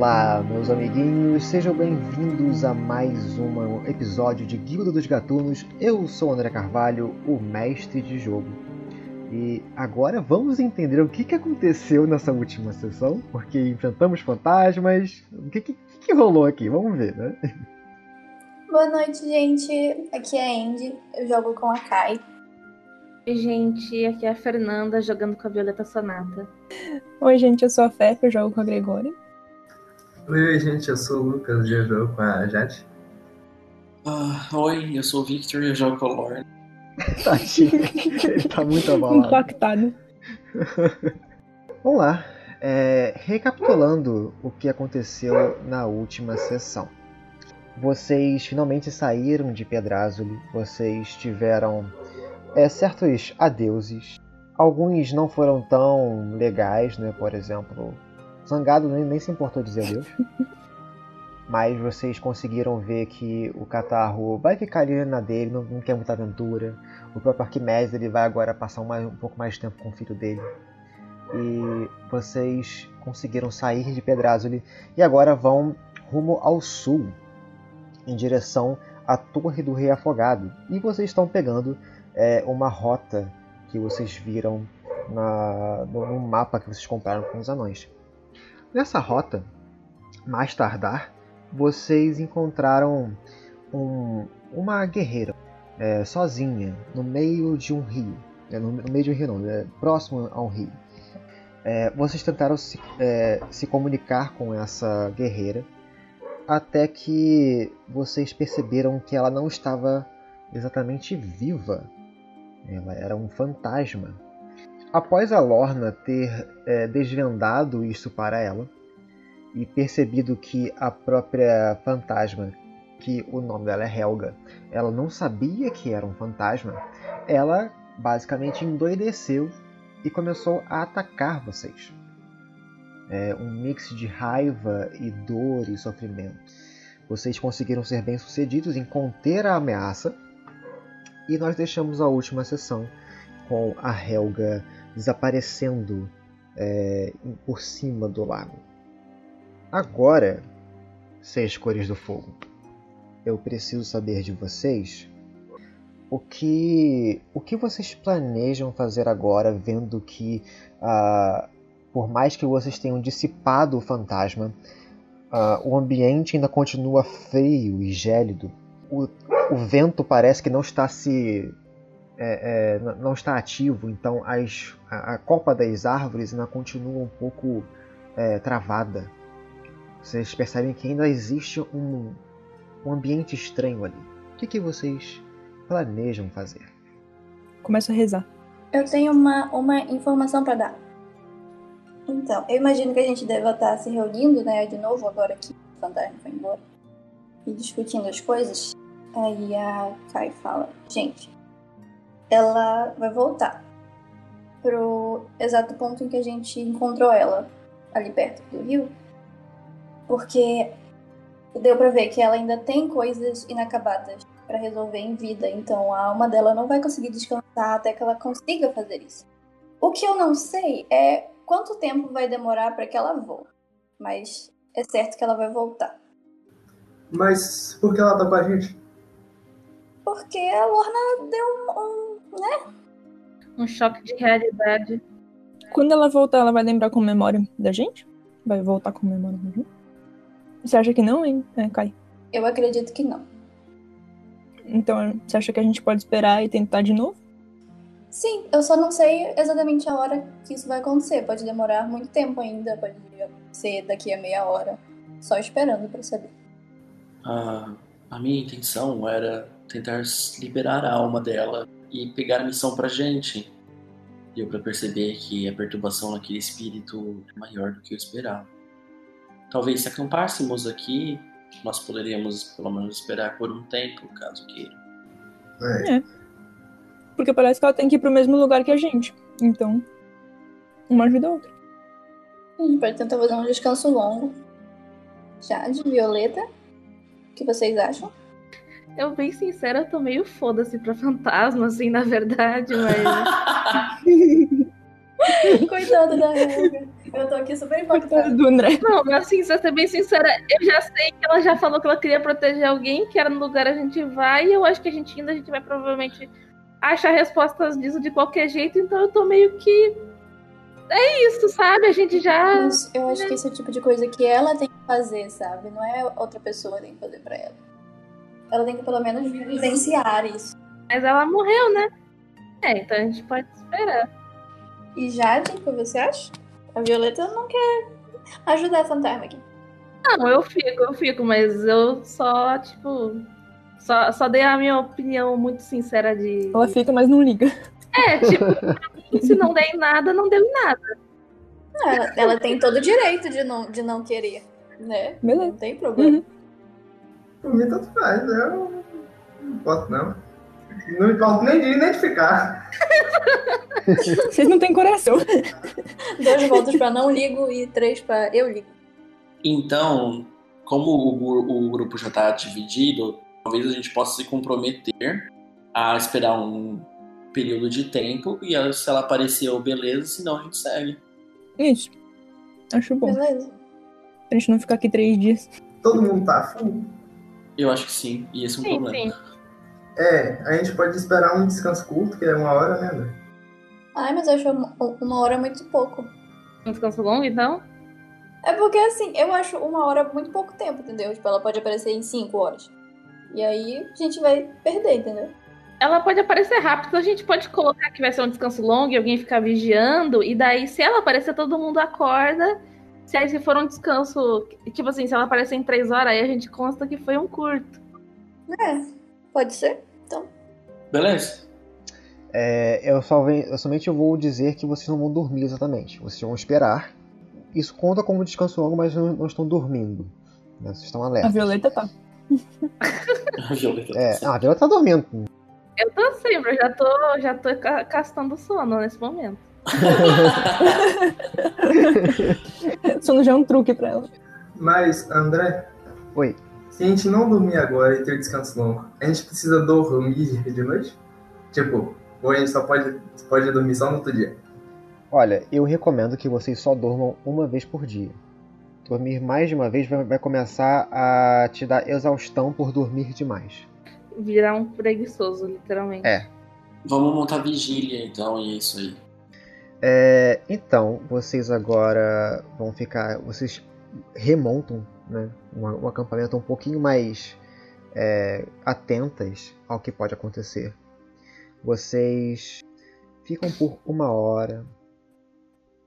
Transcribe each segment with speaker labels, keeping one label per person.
Speaker 1: Olá, meus amiguinhos, sejam bem-vindos a mais um episódio de Guilda dos Gatunos. Eu sou André Carvalho, o mestre de jogo. E agora vamos entender o que, que aconteceu nessa última sessão, porque enfrentamos fantasmas. O que, que, que rolou aqui? Vamos ver, né?
Speaker 2: Boa noite, gente. Aqui é a Andy, eu jogo com a Kai.
Speaker 3: Oi, gente, aqui é a Fernanda jogando com a Violeta Sonata.
Speaker 4: Oi, gente, eu sou a Fefe, eu jogo com a Gregória.
Speaker 5: Oi, gente, eu sou o Lucas e eu jogo com a Jade.
Speaker 6: Uh, oi, eu sou o Victor e eu jogo com a Lorne.
Speaker 1: Tadinho, ele tá muito abalado.
Speaker 4: Impactado.
Speaker 1: Vamos lá. É, recapitulando o que aconteceu na última sessão. Vocês finalmente saíram de Pedrázuli, vocês tiveram é, certos adeuses. Alguns não foram tão legais, né? Por exemplo, Zangado nem, nem se importou dizer adeus. Mas vocês conseguiram ver que o Catarro vai ficar ali na dele, não, não quer muita aventura. O próprio Arquimedes ele vai agora passar um, um pouco mais de tempo com o filho dele. E vocês conseguiram sair de Pedrázuli e agora vão rumo ao sul, em direção à Torre do Rei Afogado. E vocês estão pegando é, uma rota que vocês viram na, no, no mapa que vocês compraram com os anões. Nessa rota, mais tardar, vocês encontraram um, uma guerreira é, sozinha no meio de um rio. É, no, no, meio de um rio, não, é, próximo a um rio. É, vocês tentaram se, é, se comunicar com essa guerreira até que vocês perceberam que ela não estava exatamente viva. Ela era um fantasma. Após a Lorna ter é, desvendado isso para ela e percebido que a própria fantasma, que o nome dela é Helga, ela não sabia que era um fantasma, ela basicamente endoideceu e começou a atacar vocês. É um mix de raiva e dor e sofrimento. Vocês conseguiram ser bem-sucedidos em conter a ameaça e nós deixamos a última sessão com a Helga desaparecendo é, por cima do lago. Agora, seis cores do fogo, eu preciso saber de vocês o que o que vocês planejam fazer agora, vendo que ah, por mais que vocês tenham dissipado o fantasma, ah, o ambiente ainda continua frio e gélido. O, o vento parece que não está se é, é, não está ativo, então as, a, a, copa das árvores ainda continua um pouco é, travada. Vocês percebem que ainda existe um, um ambiente estranho ali. O que, que vocês planejam fazer?
Speaker 4: Começa a rezar.
Speaker 2: Eu tenho uma, uma informação para dar. Então, eu imagino que a gente deva estar se reunindo, né, de novo, agora que o fantasma foi embora, e discutindo as coisas. Aí a Kai fala: Gente, ela vai voltar pro exato ponto em que a gente encontrou ela, ali perto do rio, porque deu para ver que ela ainda tem coisas inacabadas para resolver em vida, então a alma dela não vai conseguir descansar até que ela consiga fazer isso. O que eu não sei é quanto tempo vai demorar para que ela volte, mas é certo que ela vai voltar.
Speaker 5: Mas por que ela tá com a gente?
Speaker 2: Porque a Lorna deu um, um né?
Speaker 3: Um choque de realidade.
Speaker 4: Quando ela voltar, ela vai lembrar com memória da gente? Vai voltar com memória da gente? Você acha que não, hein, é, Kai?
Speaker 2: Eu acredito que não.
Speaker 4: Então, você acha que a gente pode esperar e tentar de novo?
Speaker 2: Sim, eu só não sei exatamente a hora que isso vai acontecer. Pode demorar muito tempo ainda, pode ser daqui a meia hora. Só esperando para saber.
Speaker 6: Ah, a minha intenção era tentar liberar a alma dela e pegar a missão pra gente. Deu para perceber que a perturbação naquele espírito é maior do que eu esperava. Talvez se acampássemos aqui, nós poderíamos pelo menos esperar por um tempo, caso queira.
Speaker 4: É. é. Porque parece que ela tem que ir pro mesmo lugar que a gente. Então, uma ajuda a outra.
Speaker 2: A gente pode tentar fazer um descanso longo. Já de Violeta. O que vocês acham?
Speaker 3: Eu, bem sincera, eu tô meio foda-se pra fantasma, assim, na verdade, mas.
Speaker 2: Coitada da Helga. Eu tô aqui super
Speaker 4: Coitado
Speaker 2: impactada.
Speaker 4: do André.
Speaker 3: Não, mas assim, pra ser bem sincera, eu já sei que ela já falou que ela queria proteger alguém, que era no lugar a gente vai, e eu acho que a gente ainda a gente vai provavelmente achar respostas disso de qualquer jeito, então eu tô meio que. É isso, sabe? A gente já.
Speaker 2: Mas eu acho que esse é o tipo de coisa que ela tem que fazer, sabe? Não é outra pessoa que tem que fazer pra ela. Ela tem que pelo menos vivenciar isso.
Speaker 3: Mas ela morreu, né? É, então a gente pode esperar.
Speaker 2: E Jade, o que você acha? A Violeta não quer ajudar a fantasma aqui.
Speaker 3: Não, eu fico, eu fico, mas eu só, tipo. Só, só dei a minha opinião muito sincera de.
Speaker 4: Ela fica, mas não liga.
Speaker 3: É, tipo, se não der em nada, não deu em nada.
Speaker 2: Ela, ela tem todo o direito de não, de não querer, né?
Speaker 4: Beleza.
Speaker 2: Não tem problema.
Speaker 4: Uhum.
Speaker 5: Por mim, tanto faz. Eu não importo, não. Não importo nem de identificar.
Speaker 4: Vocês não têm coração.
Speaker 2: Dois votos pra não ligo e três pra eu ligo.
Speaker 6: Então, como o, o grupo já está dividido, talvez a gente possa se comprometer a esperar um período de tempo e aí, se ela apareceu, beleza, senão a gente segue.
Speaker 4: Isso. Acho bom.
Speaker 2: Beleza.
Speaker 4: Pra gente não ficar aqui três dias.
Speaker 5: Todo mundo tá full.
Speaker 6: Eu acho que sim, e esse é um
Speaker 3: Sim,
Speaker 6: problema.
Speaker 3: sim.
Speaker 5: É, a gente pode esperar um descanso curto, que é uma hora, né, André?
Speaker 2: Ai, mas eu acho uma, uma hora muito pouco.
Speaker 3: Um descanso longo, então?
Speaker 2: É porque assim, eu acho uma hora muito pouco tempo, entendeu? Tipo, ela pode aparecer em cinco horas. E aí a gente vai perder, entendeu?
Speaker 3: Ela pode aparecer rápido, a gente pode colocar que vai ser um descanso longo e alguém ficar vigiando, e daí, se ela aparecer, todo mundo acorda. Se aí se for um descanso, tipo assim, se ela aparecer em três horas, aí a gente consta que foi um curto.
Speaker 2: É, pode ser.
Speaker 6: Beleza?
Speaker 1: É, eu, só venho- eu somente vou dizer que vocês não vão dormir exatamente. Vocês vão esperar. Isso conta como descanso longo, mas não, não estão dormindo. né? Vocês estão
Speaker 4: A
Speaker 1: alertas.
Speaker 4: Violeta tá.
Speaker 6: Violeta.
Speaker 1: É, ah, a Viola tá dormindo.
Speaker 3: Eu tô sempre, eu já tô, já tô ca- castando sono nesse momento.
Speaker 4: Sono já é um truque pra ela.
Speaker 5: Mas, André,
Speaker 1: Oi.
Speaker 5: se a gente não dormir agora e ter descanso longo, a gente precisa dormir de noite? Tipo, ou a gente só pode, pode dormir só no outro dia?
Speaker 1: Olha, eu recomendo que vocês só dormam uma vez por dia. Dormir mais de uma vez vai, vai começar a te dar exaustão por dormir demais.
Speaker 3: Virar um preguiçoso, literalmente.
Speaker 1: É.
Speaker 6: Vamos montar vigília, então, e é isso aí.
Speaker 1: É, então, vocês agora vão ficar. Vocês remontam né, um, um acampamento um pouquinho mais é, atentas ao que pode acontecer. Vocês ficam por uma hora,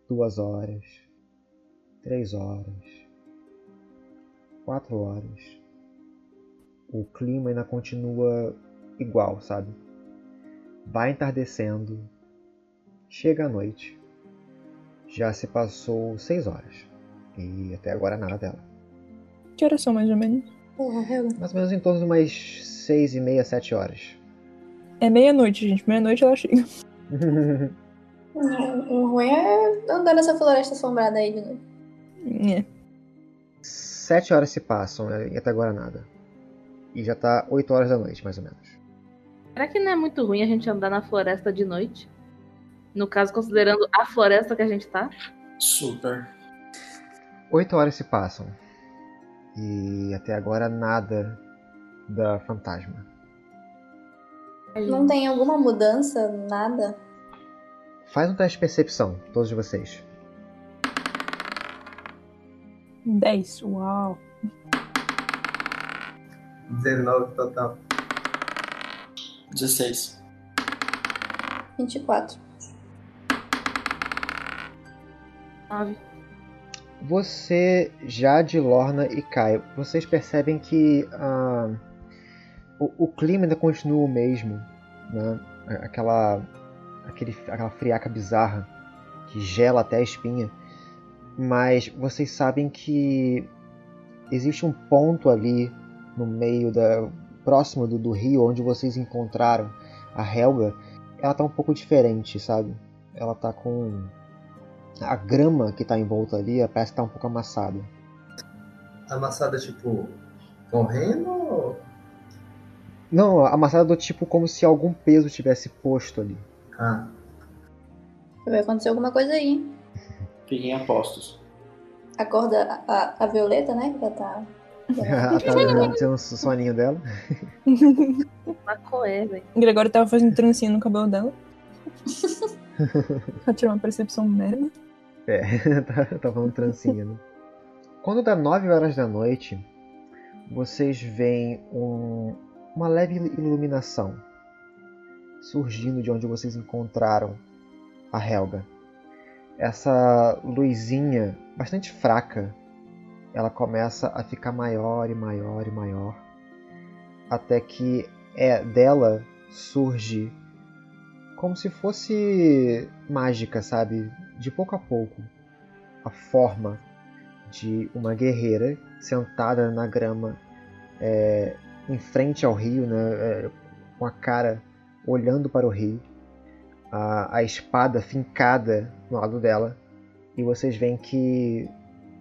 Speaker 1: duas horas, três horas, quatro horas. O clima ainda continua igual, sabe? Vai entardecendo, Chega a noite. Já se passou seis horas. E até agora nada dela.
Speaker 4: Que horas são mais ou menos?
Speaker 2: Porra, Helga.
Speaker 1: Mais ou menos em torno de umas seis e meia, sete horas.
Speaker 4: É meia-noite, gente. Meia-noite ela chega.
Speaker 2: O ruim é andar nessa floresta assombrada aí de novo.
Speaker 4: É.
Speaker 1: sete horas se passam e até agora nada. E já tá oito horas da noite, mais ou menos.
Speaker 3: Será que não é muito ruim a gente andar na floresta de noite? No caso, considerando a floresta que a gente tá.
Speaker 6: Super.
Speaker 1: Oito horas se passam. E até agora nada da fantasma.
Speaker 2: Não tem alguma mudança, nada?
Speaker 1: Faz um teste de percepção, todos vocês.
Speaker 4: 10. Uau.
Speaker 5: 19 total.
Speaker 6: 16.
Speaker 2: 24.
Speaker 3: Nove.
Speaker 1: Você, Jade, Lorna e Kai, vocês percebem que ah, o, o clima ainda continua o mesmo, né? Aquela, aquele, aquela friaca bizarra que gela até a espinha, mas vocês sabem que existe um ponto ali no meio da próximo do, do rio onde vocês encontraram a Helga. Ela tá um pouco diferente, sabe? Ela tá com a grama que tá em volta ali parece que tá um pouco amassada.
Speaker 5: Amassada, tipo, correndo ou...
Speaker 1: Não, amassada do tipo como se algum peso tivesse posto ali.
Speaker 5: Ah,
Speaker 2: Vai acontecer alguma coisa aí. hein?
Speaker 6: Fiquem apostos.
Speaker 2: Acorda a, a, a Violeta, né? Que já tá.
Speaker 1: Ela tá tendo um soninho dela.
Speaker 3: Macoé, velho.
Speaker 4: Gregório tava fazendo trancinha no cabelo dela. pra tirar uma percepção merda.
Speaker 1: É, tá, tá falando trancinha, né? Quando dá 9 horas da noite, vocês veem um- uma leve iluminação surgindo de onde vocês encontraram a Helga. Essa luzinha bastante fraca, ela começa a ficar maior e maior e maior, até que é dela surge como se fosse mágica, sabe? De pouco a pouco, a forma de uma guerreira sentada na grama é, em frente ao rio, né, é, com a cara olhando para o rio, a, a espada fincada no lado dela, e vocês veem que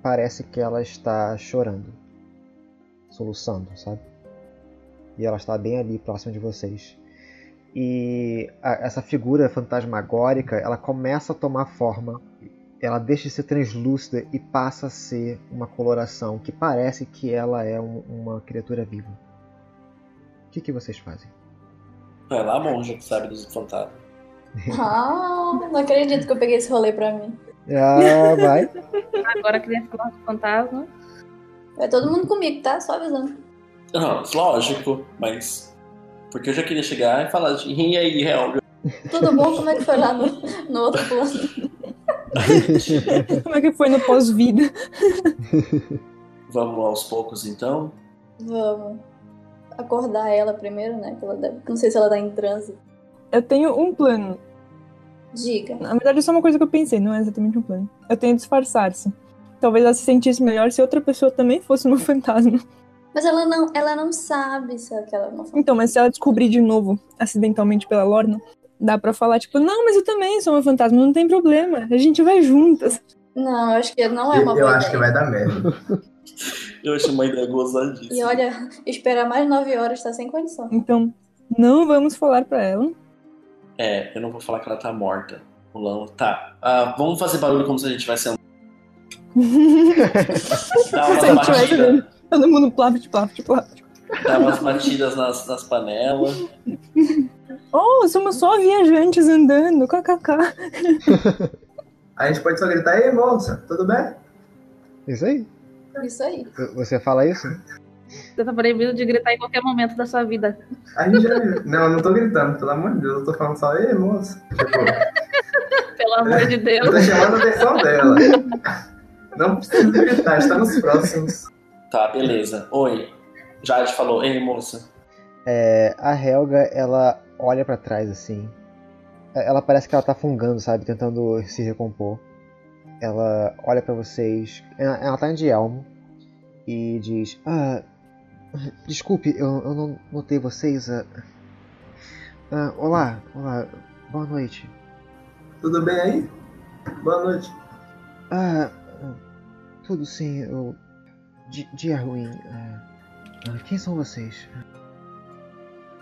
Speaker 1: parece que ela está chorando, soluçando, sabe? E ela está bem ali, próxima de vocês. E a- essa figura fantasmagórica, ela começa a tomar forma ela deixa de ser translúcida e passa a ser uma coloração que parece que ela é um- uma criatura viva. O que, que vocês fazem?
Speaker 6: Vai lá, monja, que sabe dos fantasmas.
Speaker 2: Ah, não acredito que eu peguei esse rolê pra mim.
Speaker 1: Ah, vai.
Speaker 3: Agora que ele falar do fantasma.
Speaker 2: Vai todo mundo comigo, tá? Só avisando.
Speaker 6: Não, lógico, mas. Porque eu já queria chegar e falar de. E aí, Helga?
Speaker 2: Tudo bom? Como é que foi lá no, no outro plano?
Speaker 4: Como é que foi no pós-vida?
Speaker 6: Vamos aos poucos então.
Speaker 2: Vamos acordar ela primeiro, né? Que ela deve... Não sei se ela tá em transe.
Speaker 4: Eu tenho um plano.
Speaker 2: Diga.
Speaker 4: Na verdade, isso é uma coisa que eu pensei, não é exatamente um plano. Eu tenho disfarçar-se. Talvez ela se sentisse melhor se outra pessoa também fosse uma fantasma.
Speaker 2: Mas ela não, ela não sabe se ela é uma
Speaker 4: Então, mas se ela descobrir de novo, acidentalmente pela Lorna, dá pra falar, tipo, não, mas eu também sou uma fantasma, não tem problema. A gente vai juntas.
Speaker 2: Não, eu acho que não é uma
Speaker 5: Eu,
Speaker 2: boa
Speaker 5: eu acho que vai dar merda.
Speaker 6: Eu achei uma ideia gozadíssima.
Speaker 2: E olha, esperar mais nove horas tá sem condição.
Speaker 4: Então, não vamos falar pra ela.
Speaker 6: É, eu não vou falar que ela tá morta. O Lão. Tá. Ah, vamos fazer barulho como se a gente vai ser. Dá
Speaker 4: Se a todo mundo plaft, plaft, plaft.
Speaker 6: dá umas batidas nas, nas panelas.
Speaker 4: Oh, somos só viajantes andando, kkk.
Speaker 5: A gente pode só gritar, ei moça, tudo bem?
Speaker 1: Isso aí.
Speaker 2: Isso aí.
Speaker 1: Você fala isso?
Speaker 3: Você tá proibido de gritar em qualquer momento da sua vida.
Speaker 5: A gente já. Não, eu não tô gritando, pelo amor de Deus, eu tô falando só, ei moça. Tipo,
Speaker 3: Pelo amor de Deus.
Speaker 5: eu tô chamando a atenção dela. Não precisa gritar, está nos próximos.
Speaker 6: Tá, beleza. Oi. Jade falou, ei moça.
Speaker 1: É, a Helga, ela olha pra trás assim. Ela parece que ela tá fungando, sabe? Tentando se recompor. Ela olha pra vocês. Ela, ela tá de elmo. E diz: Ah, desculpe, eu, eu não notei vocês. ah. Ah, olá, olá, boa noite.
Speaker 5: Tudo bem aí? Boa noite.
Speaker 1: Ah, ah, tudo sim, eu. Di- Dia ruim. Ah, quem são vocês?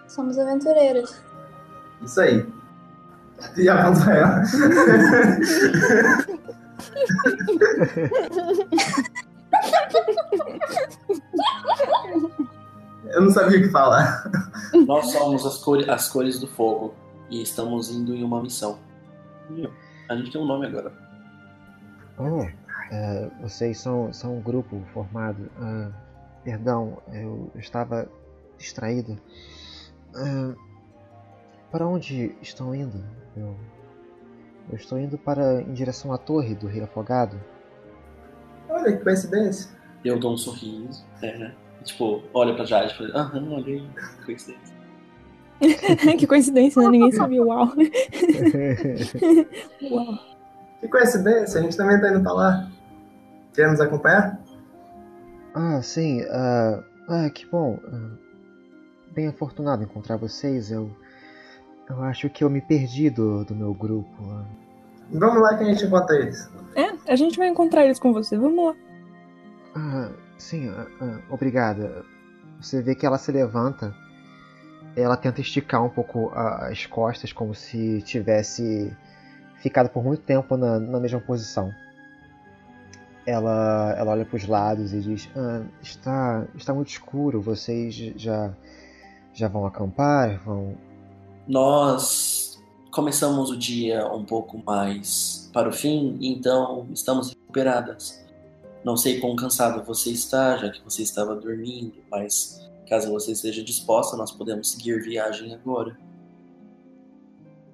Speaker 2: Somos aventureiras.
Speaker 5: Isso aí. E avança ela. Eu não sabia o que falar.
Speaker 6: Nós somos as, cores, as cores do fogo e estamos indo em uma missão. A gente tem um nome agora.
Speaker 1: Oh, é, vocês são, são um grupo formado. Ah, perdão, eu estava distraído. Ah, para onde estão indo? Eu, eu estou indo para em direção à torre do Rio Afogado.
Speaker 5: Olha que coincidência.
Speaker 6: Eu dou um sorriso. É, tipo, olha pra Jade e falo, aham, olha aí, coincidência.
Speaker 4: que coincidência, né? Ninguém sabia. Uau. Uau.
Speaker 5: Que coincidência, a gente também tá indo pra lá. Quer nos acompanhar?
Speaker 1: ah, sim. ah, ah, que bom. ah, bem afortunado em encontrar vocês. Eu, eu acho que eu me perdi do, do meu grupo. ah.
Speaker 5: Vamos lá que a gente encontra eles.
Speaker 4: É, a gente vai encontrar eles com você. Vamos lá.
Speaker 1: Ah, sim, ah, ah, obrigada. Você vê que ela se levanta. Ela tenta esticar um pouco as costas, como se tivesse ficado por muito tempo na, na mesma posição. Ela, ela olha para os lados e diz: ah, está, está muito escuro, vocês já, já vão acampar? Vão.
Speaker 6: Nós começamos o dia um pouco mais para o fim, então estamos recuperadas. Não sei quão cansada você está, já que você estava dormindo, mas caso você esteja disposta, nós podemos seguir viagem agora.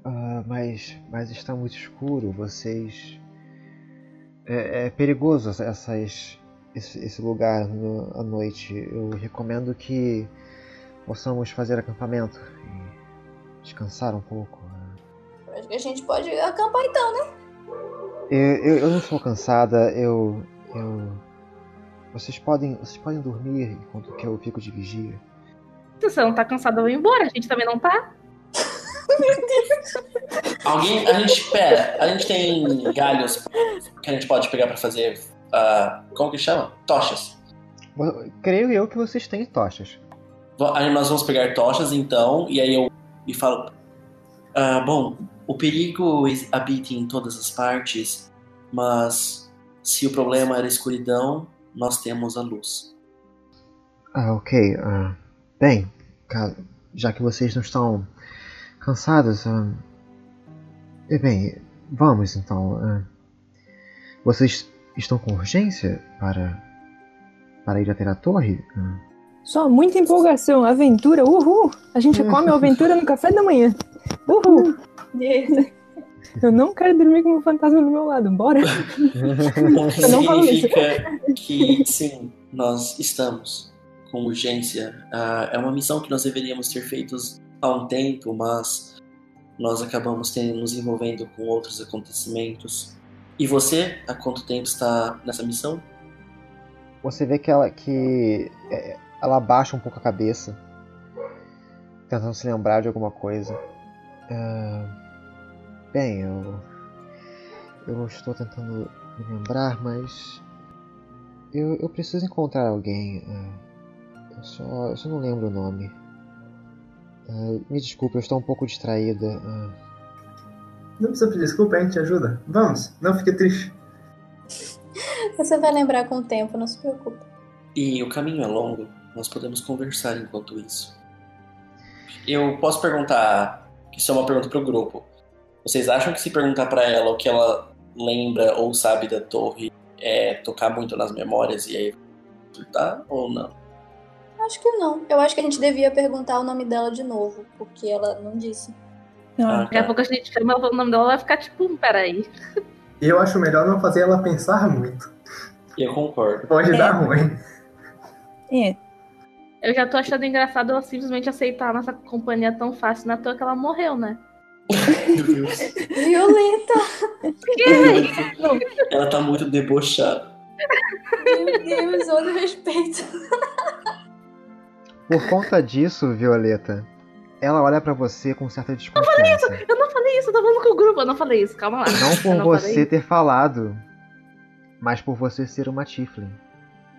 Speaker 1: Ah, mas, mas está muito escuro, vocês. É, é perigoso essas, esse, esse lugar no, à noite. Eu recomendo que possamos fazer acampamento e descansar um pouco.
Speaker 2: Acho que a gente pode acampar então, né?
Speaker 1: Eu, eu, eu não estou cansada, eu, eu. Vocês podem. Vocês podem dormir enquanto que eu fico de vigia.
Speaker 3: Se você não tá cansado, eu vou embora. A gente também não tá.
Speaker 6: Alguém. A gente. Pera, a gente tem galhos que a gente pode pegar pra fazer. Uh, como que chama? Tochas.
Speaker 1: Creio eu que vocês têm tochas.
Speaker 6: Aí nós vamos pegar tochas então, e aí eu me falo. Uh, bom, o perigo habita em todas as partes, mas se o problema era a escuridão, nós temos a luz.
Speaker 1: Ah, ok. Uh, bem, já que vocês não estão cansados, uh, bem, vamos então. Uh, vocês estão com urgência para para ir até a torre? Uh,
Speaker 4: Só muita empolgação, aventura, uhul! A gente come a aventura no café da manhã. Uhul! Eu não quero dormir com um fantasma do meu lado, bora!
Speaker 6: Eu não falo isso. Significa que sim, nós estamos com urgência. Uh, é uma missão que nós deveríamos ter feito há um tempo, mas nós acabamos tendo, nos envolvendo com outros acontecimentos. E você, há quanto tempo está nessa missão?
Speaker 1: Você vê que ela que é, ela abaixa um pouco a cabeça, tentando se lembrar de alguma coisa. Uh, bem, eu eu estou tentando me lembrar, mas eu, eu preciso encontrar alguém. Uh, eu, só, eu só não lembro o nome. Uh, me desculpe, eu estou um pouco distraída. Uh...
Speaker 5: Não precisa pedir desculpa, a gente te ajuda. Vamos, não fique triste.
Speaker 2: Você vai lembrar com o tempo, não se preocupe.
Speaker 6: E o caminho é longo, nós podemos conversar enquanto isso. Eu posso perguntar, isso é uma pergunta para o grupo. Vocês acham que se perguntar para ela o que ela lembra ou sabe da torre é tocar muito nas memórias e aí surtar ou não?
Speaker 2: Acho que não. Eu acho que a gente devia perguntar o nome dela de novo, porque ela não disse.
Speaker 3: Ah, Daqui a pouco a gente chama o nome dela, ela vai ficar tipo, um peraí.
Speaker 5: Eu acho melhor não fazer ela pensar muito.
Speaker 6: Eu concordo.
Speaker 5: Pode
Speaker 4: É.
Speaker 5: dar ruim.
Speaker 4: É,
Speaker 3: Eu já tô achando engraçado ela simplesmente aceitar a nossa companhia tão fácil, na toa que ela morreu, né?
Speaker 6: Meu Deus.
Speaker 2: Violenta!
Speaker 6: Ela tá muito debochada.
Speaker 2: Meu Deus, olha o respeito.
Speaker 1: Por conta disso, Violeta, ela olha pra você com certa desconfiança.
Speaker 3: Eu não falei isso, eu tô falando com o grupo, eu não falei isso, calma lá.
Speaker 1: Não
Speaker 3: Eu
Speaker 1: por
Speaker 3: não
Speaker 1: você
Speaker 3: falei.
Speaker 1: ter falado, mas por você ser uma Tiflin.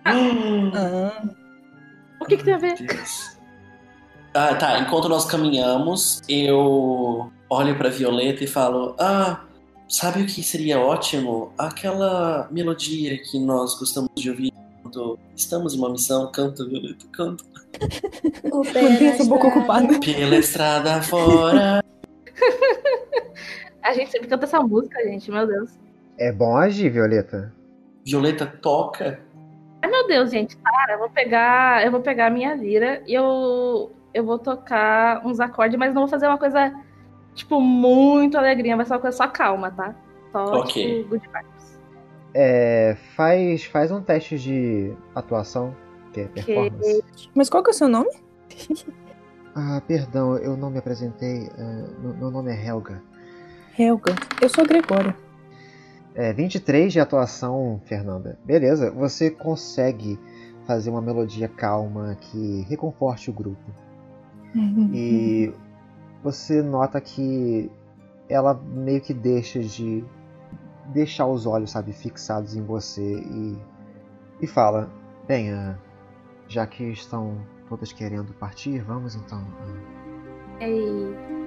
Speaker 4: ah,
Speaker 3: O que, que tem a ver?
Speaker 6: Ah, tá. Enquanto nós caminhamos, eu olho pra Violeta e falo: Ah, sabe o que seria ótimo? Aquela melodia que nós gostamos de ouvir quando estamos em uma missão. Canta, Violeta, canta.
Speaker 2: O
Speaker 4: mantém essa boca ocupada.
Speaker 6: Pela estrada fora.
Speaker 3: A gente sempre canta essa música, gente, meu Deus.
Speaker 1: É bom agir, Violeta.
Speaker 6: Violeta toca.
Speaker 3: Ai meu Deus, gente, para, eu vou pegar. Eu vou pegar a minha lira e eu. Eu vou tocar uns acordes, mas não vou fazer uma coisa, tipo, muito alegrinha, vai ser uma coisa só calma, tá? Só,
Speaker 6: Ok.
Speaker 3: tipo, good vibes.
Speaker 1: É, faz, faz um teste de atuação, que é performance.
Speaker 4: mas qual que é o seu nome?
Speaker 1: Ah, perdão, eu não me apresentei. ah, meu- meu nome é Helga.
Speaker 4: Helga. Eu sou a Gregória.
Speaker 1: É, 23 de atuação, Fernanda. Beleza, você consegue fazer uma melodia calma que reconforte o grupo. E você nota que ela meio que deixa de deixar os olhos, sabe, fixados em você e, e fala: Bem, já que estão todas querendo partir, vamos então. ah."
Speaker 3: Ei.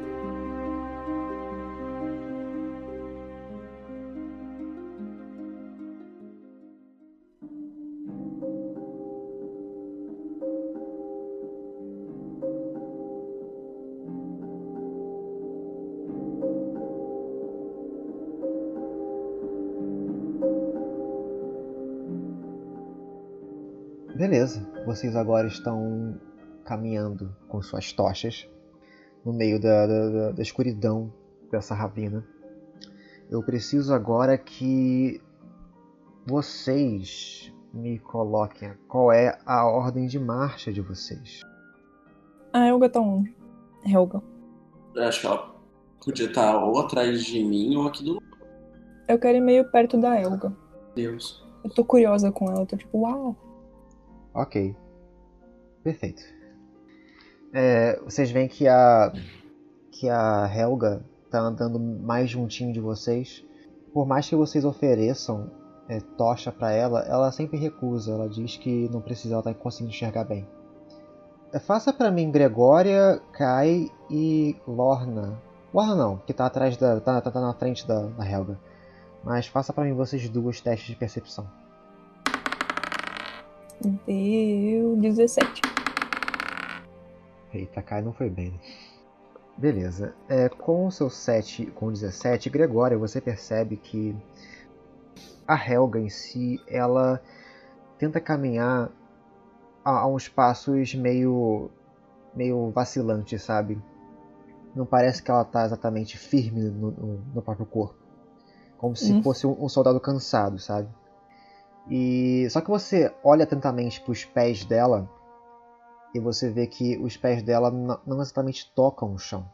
Speaker 1: Vocês agora estão caminhando com suas tochas no meio da, da, da escuridão dessa ravina. Eu preciso agora que vocês me coloquem qual é a ordem de marcha de vocês.
Speaker 4: A Helga tá onde? Helga.
Speaker 6: Eu acho que ela podia estar ou atrás de mim ou aqui do lado.
Speaker 4: Eu quero ir meio perto da Helga.
Speaker 6: Deus.
Speaker 4: Eu tô curiosa com ela, eu tô tipo, uau.
Speaker 1: Ok. Perfeito. É, vocês veem que a que a Helga tá andando mais juntinho de vocês. Por mais que vocês ofereçam é, tocha para ela, ela sempre recusa. Ela diz que não precisa, ela tá conseguindo enxergar bem. É, faça para mim Gregória, Kai e Lorna. Lorna não, que tá atrás da. tá, tá, tá na frente da, da Helga. Mas faça para mim vocês duas testes de percepção.
Speaker 4: Deu 17.
Speaker 1: Eita, Kai não foi bem. Beleza. É, com o seu 7 com 17, Gregória, você percebe que a Helga em si, ela tenta caminhar a, a uns passos meio meio vacilantes, sabe? Não parece que ela está exatamente firme no, no, no, próprio corpo. Como se
Speaker 4: Hum.
Speaker 1: fosse um, um soldado cansado, sabe? E só que você olha atentamente para os pés dela e você vê que os pés dela não exatamente tocam o chão.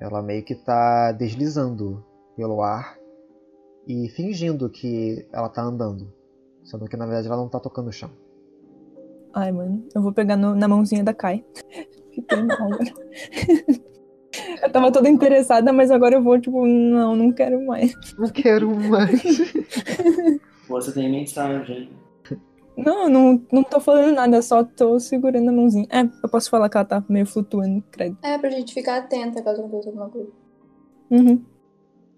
Speaker 1: Ela meio que está deslizando pelo ar e fingindo que ela tá andando, sendo que na verdade ela não tá tocando o chão.
Speaker 4: Ai, mano, eu vou pegar no- na mãozinha da Kai. Fiquei mal, agora. Eu tava toda interessada, mas agora eu vou, tipo, não, não quero mais.
Speaker 1: Não quero mais.
Speaker 6: Você tem mensagem.
Speaker 4: Não, não, não tô falando nada, só tô segurando a mãozinha. É, eu posso falar que ela tá meio flutuando, credo.
Speaker 2: É pra gente ficar atenta caso aconteça alguma coisa.
Speaker 4: Uhum.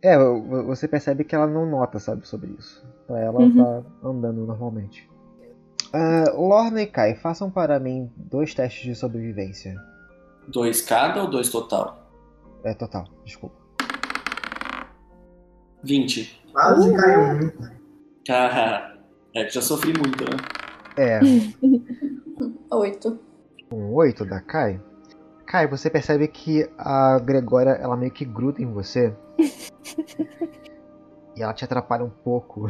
Speaker 1: É, vo- você percebe que ela não nota, sabe, sobre isso. Pra ela,
Speaker 4: Uhum.
Speaker 1: tá andando normalmente. Ah, Lorna e Kai, façam para mim dois testes de sobrevivência.
Speaker 6: Dois cada ou dois total?
Speaker 1: É, total, desculpa.
Speaker 6: 20.
Speaker 5: Quase caiu um.
Speaker 6: É que já sofri muito, né?
Speaker 1: É,
Speaker 2: Oito.
Speaker 1: um 8 da Kai. Kai, você percebe que a Gregória, ela meio que gruda em você. e ela te atrapalha um pouco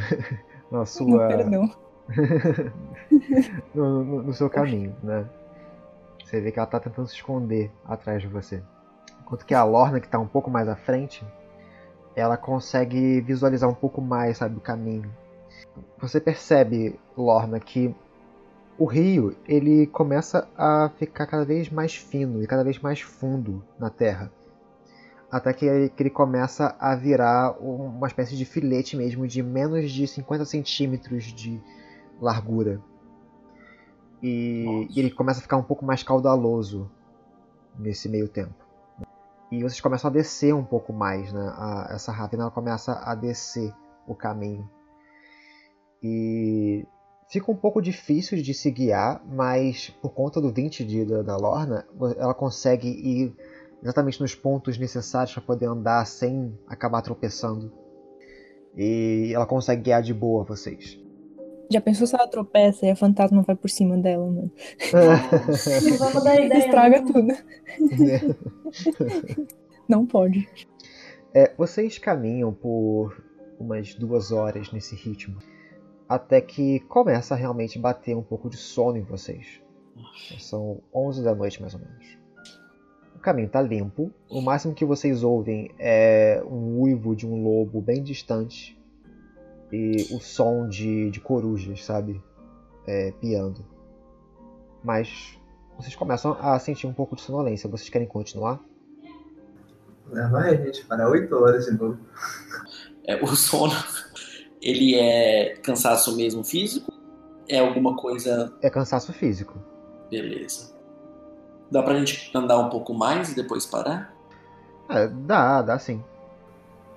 Speaker 1: na sua...
Speaker 4: Perdão.
Speaker 1: no, no- no seu caminho, né? Você vê que ela tá tentando se esconder atrás de você. Enquanto que a Lorna, que tá um pouco mais à frente, ela consegue visualizar um pouco mais, sabe, o caminho. Você percebe, Lorna, que o rio, ele começa a ficar cada vez mais fino e cada vez mais fundo na terra. Até que ele, que ele começa a virar um- uma espécie de filete mesmo, de menos de 50 centímetros de largura. E, e ele começa a ficar um pouco mais caudaloso nesse meio tempo. E vocês começam a descer um pouco mais, né? A- essa ravina ela começa a descer o caminho. E fica um pouco difícil de se guiar, mas por conta do 20 de, da, da Lorna, ela consegue ir exatamente nos pontos necessários para poder andar sem acabar tropeçando. E ela consegue guiar de boa vocês.
Speaker 4: Já pensou se ela tropeça e a fantasma vai por cima dela, mano?
Speaker 2: Não vamos dar ideia.
Speaker 4: Estraga
Speaker 2: não.
Speaker 4: tudo. Não pode.
Speaker 1: É, vocês caminham por umas duas horas nesse ritmo, até que começa a realmente bater um pouco de sono em vocês. São 11 da noite mais ou menos. O caminho está limpo, o máximo que vocês ouvem é um uivo de um lobo bem distante e o som de, de corujas, sabe? É, piando. Mas vocês começam a sentir um pouco de sonolência. Vocês querem continuar?
Speaker 5: Leva a gente para 8 horas de novo.
Speaker 6: É, o sono, ele é cansaço mesmo físico? É alguma coisa.
Speaker 1: É cansaço físico.
Speaker 6: Beleza. Dá pra gente andar um pouco mais e depois parar?
Speaker 1: É, dá, dá sim.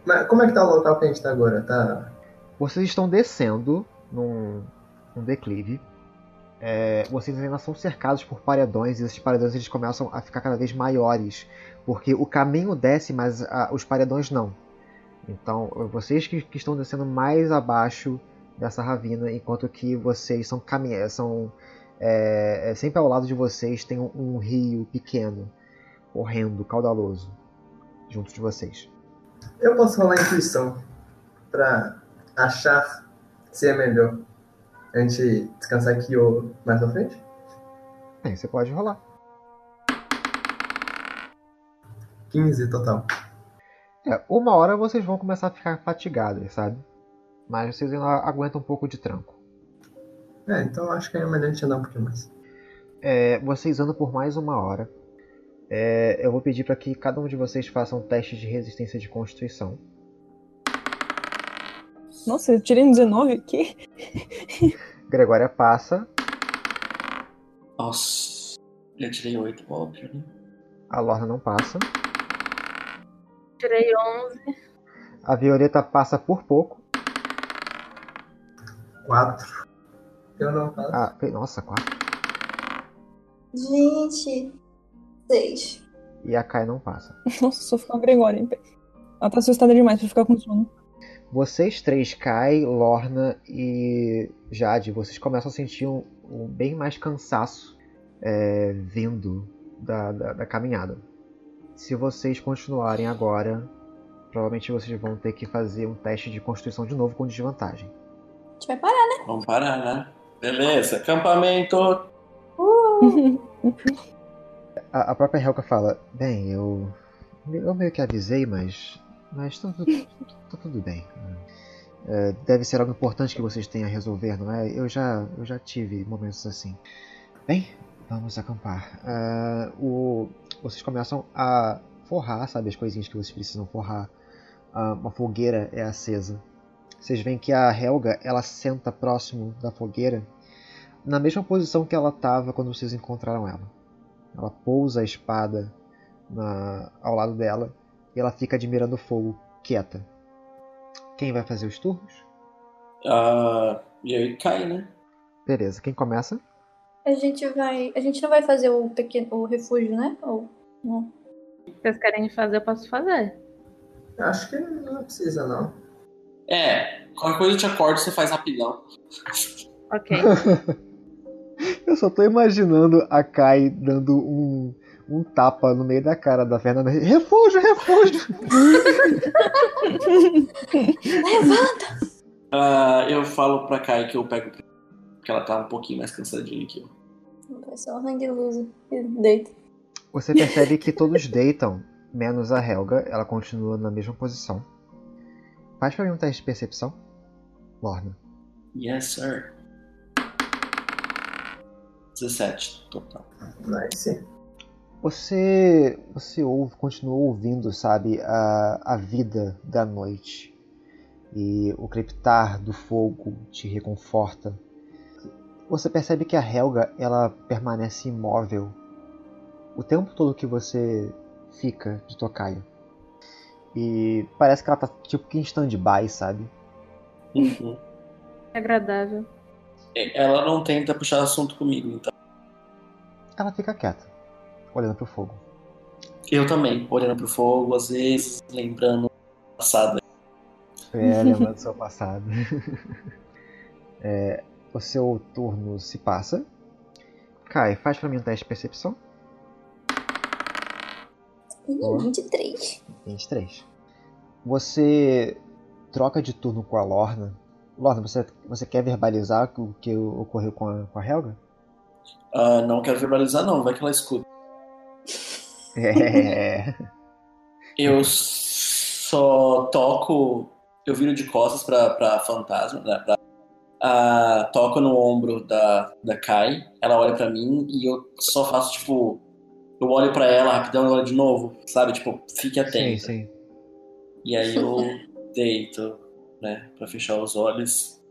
Speaker 5: Mas como é que tá o local que a gente tá agora? Tá.
Speaker 1: Vocês estão descendo num, num declive. É, vocês ainda são cercados por paredões e esses paredões eles começam a ficar cada vez maiores, porque o caminho desce, mas ah, os paredões não. Então, vocês que, que estão descendo mais abaixo dessa ravina, enquanto que vocês são, caminha são É, sempre ao lado de vocês tem um, um rio pequeno, correndo, caudaloso, junto de vocês.
Speaker 5: Eu posso rolar intuição pra achar se é melhor a gente descansar aqui ou mais pra frente?
Speaker 1: Bem, você pode rolar.
Speaker 5: 15 total.
Speaker 1: É, uma hora vocês vão começar a ficar fatigados, sabe? Mas vocês ainda aguentam um pouco de tranco.
Speaker 5: É, então acho que é melhor a gente andar um pouquinho mais.
Speaker 1: É, vocês andam por mais uma hora. É, eu vou pedir para que cada um de vocês faça um teste de resistência de constituição.
Speaker 4: Nossa, eu tirei um 19 aqui.
Speaker 1: Gregória passa,
Speaker 6: Nossa, eu tirei 8, óbvio, né?
Speaker 1: a Lorna não passa,
Speaker 3: Tirei 11.
Speaker 1: a Violeta passa por pouco.
Speaker 5: 4. Eu não faço.
Speaker 1: Ah, nossa, quatro.
Speaker 2: Gente. Seis.
Speaker 1: E a Kai não passa.
Speaker 4: Nossa, só ficou a Gregória em pé. Ela tá assustada demais pra ficar com sono.
Speaker 1: Vocês três, Kai, Lorna e Jade, vocês começam a sentir um, um bem mais cansaço é, vindo da, da, da caminhada. Se vocês continuarem agora, provavelmente vocês vão ter que fazer um teste de constituição de novo com desvantagem.
Speaker 2: A gente vai parar.
Speaker 6: Vamos parar, né? Beleza, acampamento.
Speaker 1: A, a própria Helga fala: Bem, eu, eu meio que avisei, mas. Mas tá, tudo- tá tudo bem. É, deve ser algo importante que vocês têm a resolver, não é? Eu já, eu já tive momentos assim. Bem, vamos acampar. Ah, o, vocês começam a forrar, sabe, as coisinhas que vocês precisam forrar. Ah, uma fogueira é acesa. Vocês veem que a Helga ela senta próximo da fogueira, na mesma posição que ela estava quando vocês encontraram ela. Ela pousa a espada na- ao lado dela e ela fica admirando o fogo, quieta. Quem vai fazer os turnos?
Speaker 6: Ah, e aí cai, né?
Speaker 1: Beleza, quem começa?
Speaker 2: A gente vai. A gente não vai fazer o pequeno o refúgio, né? Ou. Não.
Speaker 3: Vocês querem fazer, eu posso fazer.
Speaker 5: Acho que não precisa, não.
Speaker 6: É, qualquer coisa eu te acordo você faz rapidão.
Speaker 3: Ok.
Speaker 1: Eu só tô imaginando a Kai dando um, um tapa no meio da cara da Fernanda. Refúgio, refúgio!
Speaker 2: Levanta!
Speaker 6: Ah, eu falo pra Kai que eu pego porque ela tá um pouquinho mais cansadinha que eu.
Speaker 2: Vai só o hang loose. e Deita.
Speaker 1: Você percebe que todos deitam, menos a Helga. Ela continua na mesma posição. Faz pra mim um teste de percepção. Lorna.
Speaker 6: Yes, sir. 17 total.
Speaker 5: Nice.
Speaker 1: Você, você ouve, continua ouvindo, sabe, a, a vida da noite. E o crepitar do fogo te reconforta. Você percebe que a Helga, ela permanece imóvel o tempo todo que você fica de tocaia. E parece que ela tá tipo que em stand-by, sabe?
Speaker 6: Uhum.
Speaker 3: É agradável.
Speaker 6: Ela não tenta puxar assunto comigo, então.
Speaker 1: Ela fica quieta, olhando pro fogo.
Speaker 6: Eu também, olhando pro fogo, às vezes, lembrando do passado.
Speaker 1: É, lembrando do seu passado. É, o seu turno se passa. Kai, faz pra mim um teste de percepção.
Speaker 2: Ih,
Speaker 1: Boa.
Speaker 2: 23.
Speaker 1: 23. Você troca de turno com a Lorna. Lorna, você, você quer verbalizar o que ocorreu com a, com a Helga?
Speaker 6: Ah, não quero verbalizar, não, vai que ela escuta.
Speaker 1: É.
Speaker 6: Eu só toco. Eu viro de costas pra, pra fantasma, né? Pra, ah, toco no ombro da, da Kai, ela olha pra mim e eu só faço tipo. Eu olho pra ela rapidão, ela olha de novo, sabe? Tipo, fique
Speaker 1: Sim,
Speaker 6: atenta.
Speaker 1: sim.
Speaker 6: E aí eu deito, né? Pra fechar os olhos.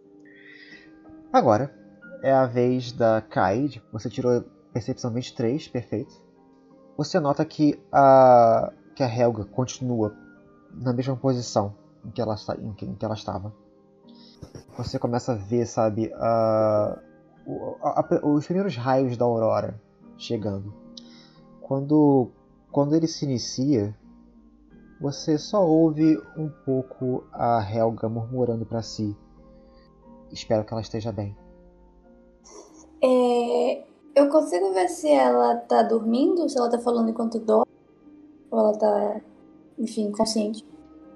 Speaker 1: Agora é a vez da Kai. Você tirou percepção 23, perfeito. Você nota que a, que a Helga continua na mesma posição em que ela, em que, em que ela estava. Você começa a ver, sabe, a, a- a- os primeiros raios da aurora chegando. Quando, quando ele se inicia, você só ouve um pouco a Helga murmurando para si. Espero que ela esteja bem.
Speaker 2: É, eu consigo ver se ela tá dormindo, se ela tá falando enquanto dorme, ou ela tá, enfim, consciente.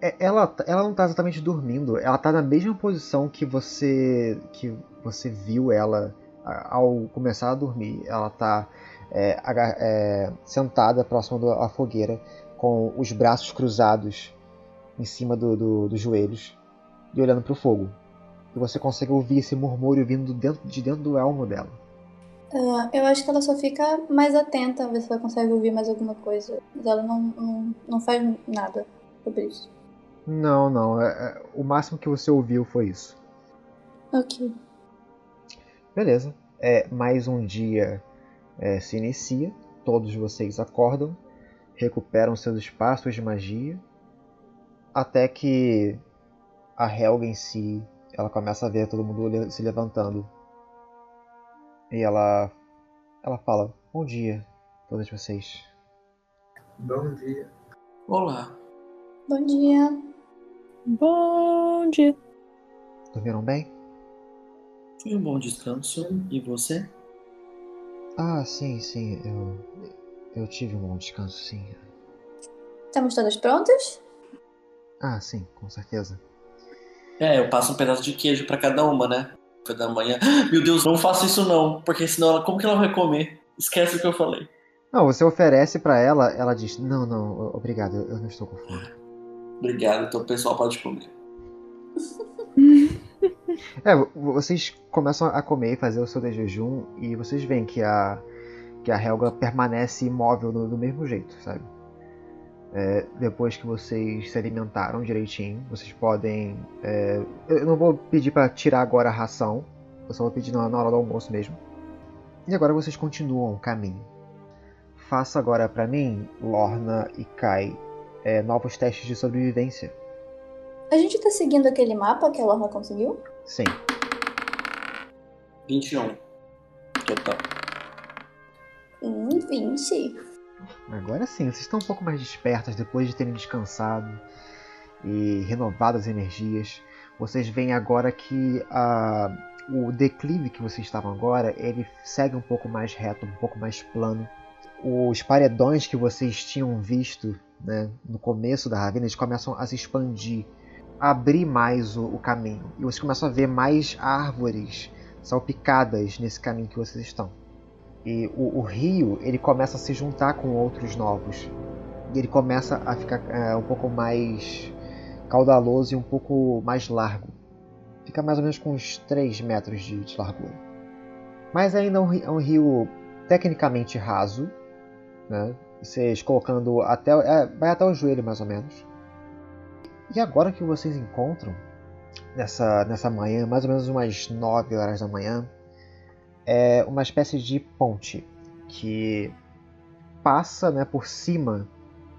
Speaker 1: É, ela, ela não tá exatamente dormindo, ela tá na mesma posição que você que você viu ela ao começar a dormir. Ela tá é, é, sentada próxima da fogueira, com os braços cruzados em cima do, do- dos joelhos e olhando pro fogo. E você consegue ouvir esse murmúrio vindo dentro, de dentro do elmo dela.
Speaker 2: Ah, eu acho que ela só fica mais atenta, ver se ela consegue ouvir mais alguma coisa. Mas ela não, não, não faz nada sobre isso.
Speaker 1: Não, não. é- é- o máximo que você ouviu foi isso.
Speaker 2: Ok.
Speaker 1: Beleza. É, mais um dia é, se inicia. Todos vocês acordam, recuperam seus espaços de magia, até que a Helga em si, ela começa a ver todo mundo se levantando. E ela, ela fala: Bom dia, todos vocês.
Speaker 5: Bom dia.
Speaker 6: Olá.
Speaker 2: Bom dia.
Speaker 4: Bom dia.
Speaker 1: Dormiram bem?
Speaker 6: Foi um bom descanso. E você?
Speaker 1: Ah, sim, sim. Eu, eu tive um bom descanso, sim.
Speaker 2: Estamos todas prontas?
Speaker 1: Ah, sim, com certeza.
Speaker 6: É, eu passo um pedaço de queijo pra cada uma, né? Café da manhã. Meu Deus, não faça isso não, porque senão ela, como que ela vai comer? Esquece o que eu falei.
Speaker 1: Não, você oferece pra ela, ela diz: Não, não, obrigado, eu eu não estou com fome.
Speaker 6: Obrigado, então o pessoal pode comer.
Speaker 1: É, vo- vocês começam a comer e fazer o seu de jejum e vocês veem que a que a Helga permanece imóvel do, do mesmo jeito, sabe? É, depois que vocês se alimentaram direitinho, vocês podem. é, eu não vou pedir pra tirar agora a ração, eu só vou pedir na, na hora do almoço mesmo. E agora vocês continuam o caminho. Faça agora pra mim, Lorna e Kai, é, novos testes de sobrevivência.
Speaker 2: A gente tá seguindo aquele mapa que a Lorna conseguiu?
Speaker 1: Sim.
Speaker 6: 21. Total.
Speaker 2: Hum, 20.
Speaker 1: Agora sim, vocês estão um pouco mais despertas depois de terem descansado e renovado as energias. Vocês veem agora que a, o declive que vocês estavam agora, ele segue um pouco mais reto, um pouco mais plano. Os paredões que vocês tinham visto né, no começo da ravina, eles começam a se expandir, a abrir mais o, o caminho. E vocês começam a ver mais árvores salpicadas nesse caminho que vocês estão. E o, o rio ele começa a se juntar com outros novos. E ele começa a ficar é, um pouco mais caudaloso e um pouco mais largo. Fica mais ou menos com uns 3 metros de, de largura. Mas ainda é um, é um rio tecnicamente raso. Né? Vocês colocando até. é, vai até o joelho mais ou menos. E agora que vocês encontram, nessa, nessa manhã, mais ou menos umas 9 horas da manhã, é uma espécie de ponte que passa né, por cima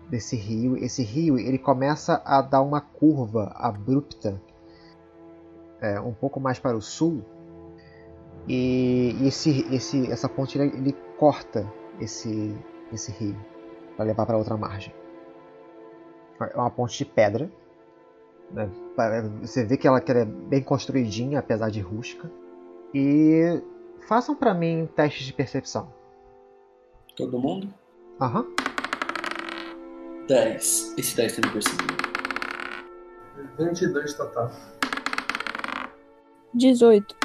Speaker 1: desse rio. Esse rio ele começa a dar uma curva abrupta é, um pouco mais para o sul e esse, esse, essa ponte ele, ele corta esse, esse rio para levar para outra margem. É uma ponte de pedra. né, pa- Você vê que ela, que ela é bem construidinha, apesar de rústica. E façam para mim testes de percepção.
Speaker 6: Todo mundo?
Speaker 1: Aham.
Speaker 6: 10. Esse 10 tá me perseguindo.
Speaker 5: 22 total.
Speaker 4: 18.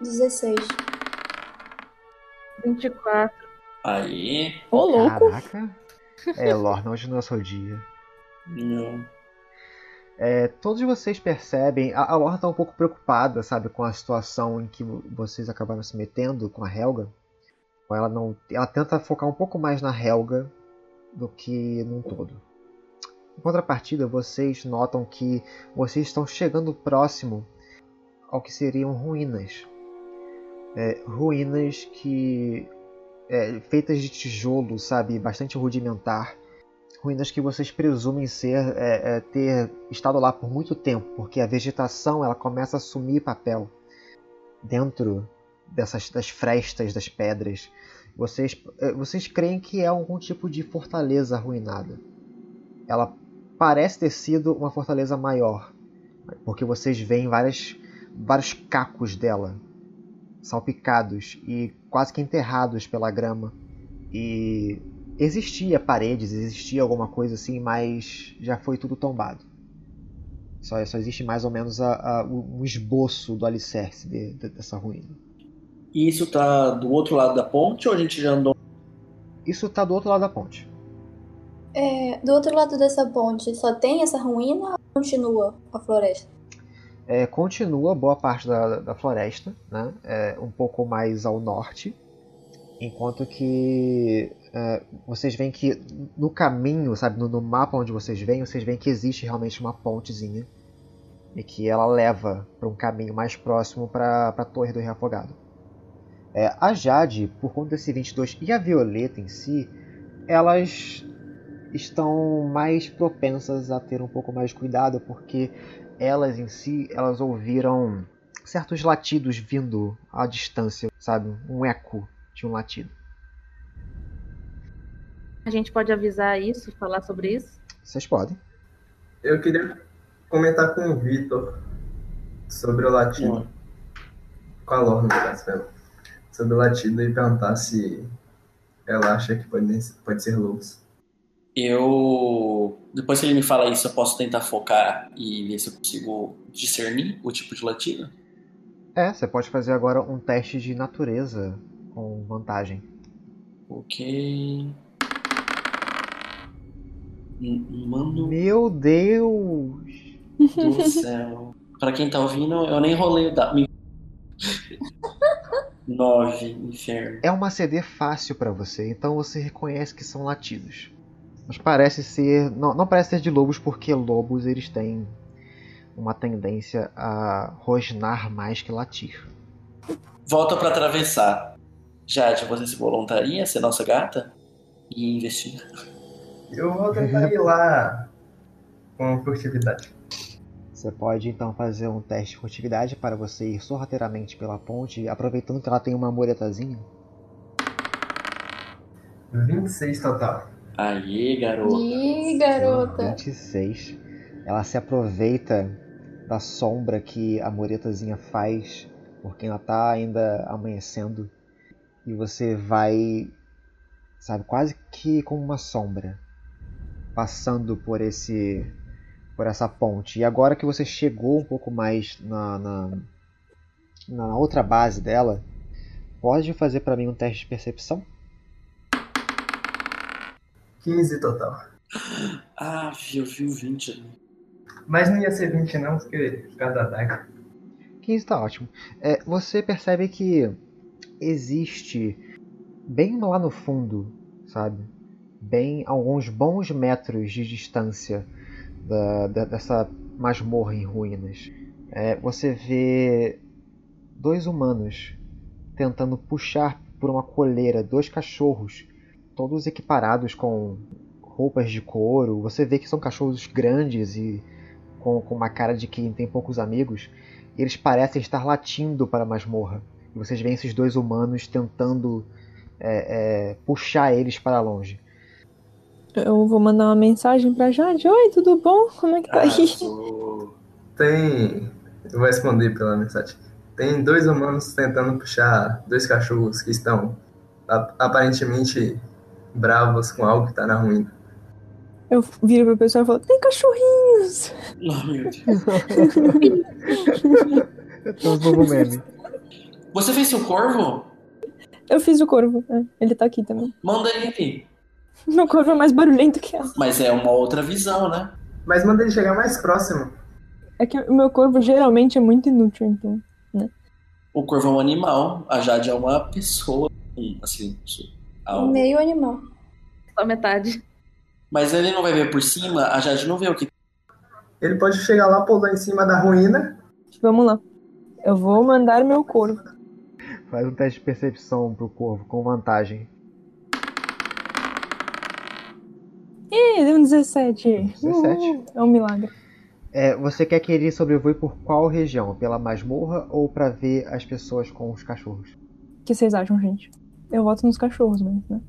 Speaker 2: 16.
Speaker 3: 24.
Speaker 6: Aí.
Speaker 4: Ô, louco.
Speaker 1: Caraca. É, Lorna, hoje não é seu dia.
Speaker 6: Não.
Speaker 1: É, todos vocês percebem, a, a Lorna tá um pouco preocupada, sabe, com a situação em que vo- vocês acabaram se metendo com a Helga. Ela não, ela tenta focar um pouco mais na Helga do que num todo. Em contrapartida, vocês notam que vocês estão chegando próximo ao que seriam ruínas. É, ruínas que é, feitas de tijolo, sabe, bastante rudimentar ruínas que vocês presumem ser é, é, ter estado lá por muito tempo, porque a vegetação ela começa a assumir papel dentro dessas das frestas das pedras. Vocês é, vocês creem que é algum tipo de fortaleza arruinada. Ela parece ter sido uma fortaleza maior, porque vocês veem várias, vários cacos dela salpicados e quase que enterrados pela grama. E existia paredes, existia alguma coisa assim, mas já foi tudo tombado. Só, só existe mais ou menos a, a, um esboço do alicerce de, de, dessa ruína.
Speaker 6: E isso tá do outro lado da ponte ou a gente já andou?
Speaker 1: Isso tá do outro lado da ponte.
Speaker 2: É, do outro lado dessa ponte só tem essa ruína ou continua a floresta?
Speaker 1: É, continua boa parte da, da floresta, né? É, um pouco mais ao norte, enquanto que é, vocês veem que no caminho, sabe, no, no, mapa onde vocês veem, vocês veem que existe realmente uma pontezinha e que ela leva para um caminho mais próximo para a Torre do Reafogado. É, a Jade, por conta desse 22 e a Violeta em si, elas estão mais propensas a ter um pouco mais de cuidado porque elas em si elas ouviram certos latidos vindo à distância, sabe, um eco de um latido.
Speaker 3: A gente pode avisar isso, falar sobre isso?
Speaker 1: Vocês podem.
Speaker 5: Eu queria comentar com o Vitor sobre o latido. Com a Lorna, sobre o latido e perguntar se ela acha que pode, pode ser lobos.
Speaker 6: Eu. Depois que ele me fala isso, eu posso tentar focar e ver se eu consigo discernir o tipo de latido?
Speaker 1: É, você pode fazer agora um teste de natureza com vantagem.
Speaker 6: Ok. Mano.
Speaker 1: Meu Deus!
Speaker 6: Do céu. Pra quem tá ouvindo, eu nem rolei o dado. Nove, inferno.
Speaker 1: É uma CD fácil para você, então você reconhece que são latidos. Mas parece ser. Não, não parece ser de lobos, porque lobos eles têm uma tendência a rosnar mais que latir.
Speaker 6: Volta para atravessar. Jade, você se voluntaria ser nossa gata? E investir?
Speaker 5: Eu vou tentar ir lá com furtividade.
Speaker 1: Você pode então fazer um teste de furtividade para você ir sorrateiramente pela ponte, aproveitando que ela tem uma muretazinha.
Speaker 5: 26 total.
Speaker 6: Aê, garota.
Speaker 2: Ih, garota.
Speaker 1: 26. Ela se aproveita da sombra que a muretazinha faz, porque ela tá ainda amanhecendo. E você vai, sabe, quase que como uma sombra passando por esse por essa ponte. E agora que você chegou um pouco mais na, na, na outra base dela, pode fazer para mim um teste de percepção?
Speaker 5: 15 total.
Speaker 6: Ah, eu vi o 20 ali.
Speaker 5: Mas não ia ser 20 não, porque por causa da daga.
Speaker 1: 15 tá ótimo. É, você percebe que existe bem lá no fundo, sabe? bem alguns bons metros de distância da, da, dessa masmorra em ruínas. É, você vê dois humanos tentando puxar por uma coleira dois cachorros, todos equiparados com roupas de couro. Você vê que são cachorros grandes e com, com uma cara de quem tem poucos amigos. E eles parecem estar latindo para a masmorra. E vocês veem esses dois humanos tentando é, é, puxar eles para longe.
Speaker 4: Eu vou mandar uma mensagem pra Jade. Oi, tudo bom? Como é que tá aí?
Speaker 5: Tem. Eu vou responder pela mensagem. Tem dois humanos tentando puxar dois cachorros que estão aparentemente bravos com algo que tá na ruína.
Speaker 4: Eu viro pro pessoal e falo: Tem cachorrinhos!
Speaker 6: Oh, meu
Speaker 1: Deus. novo meme.
Speaker 6: Você fez seu corvo?
Speaker 4: Eu fiz o corvo. É, ele tá aqui também.
Speaker 6: Manda ele vir.
Speaker 4: Meu corvo é mais barulhento que ela.
Speaker 6: Mas é uma outra visão, né?
Speaker 5: Mas manda ele chegar mais próximo.
Speaker 4: É que o meu corvo geralmente é muito inútil, então, né?
Speaker 6: O corvo é um animal, a Jade é uma pessoa, assim, algo.
Speaker 2: Meio animal.
Speaker 3: Só metade.
Speaker 6: Mas ele não vai ver por cima, a Jade não vê o que.
Speaker 5: Ele pode chegar lá, pular em cima da ruína.
Speaker 4: Vamos lá. Eu vou mandar meu corvo.
Speaker 1: Faz um teste de percepção pro corvo, com vantagem.
Speaker 4: Ih, deu um 17.
Speaker 1: 17.
Speaker 4: Uh, é um milagre.
Speaker 1: É, você quer que ele sobrevoe por qual região? Pela masmorra ou para ver as pessoas com os cachorros?
Speaker 4: O que vocês acham, gente? Eu voto nos cachorros mesmo, né?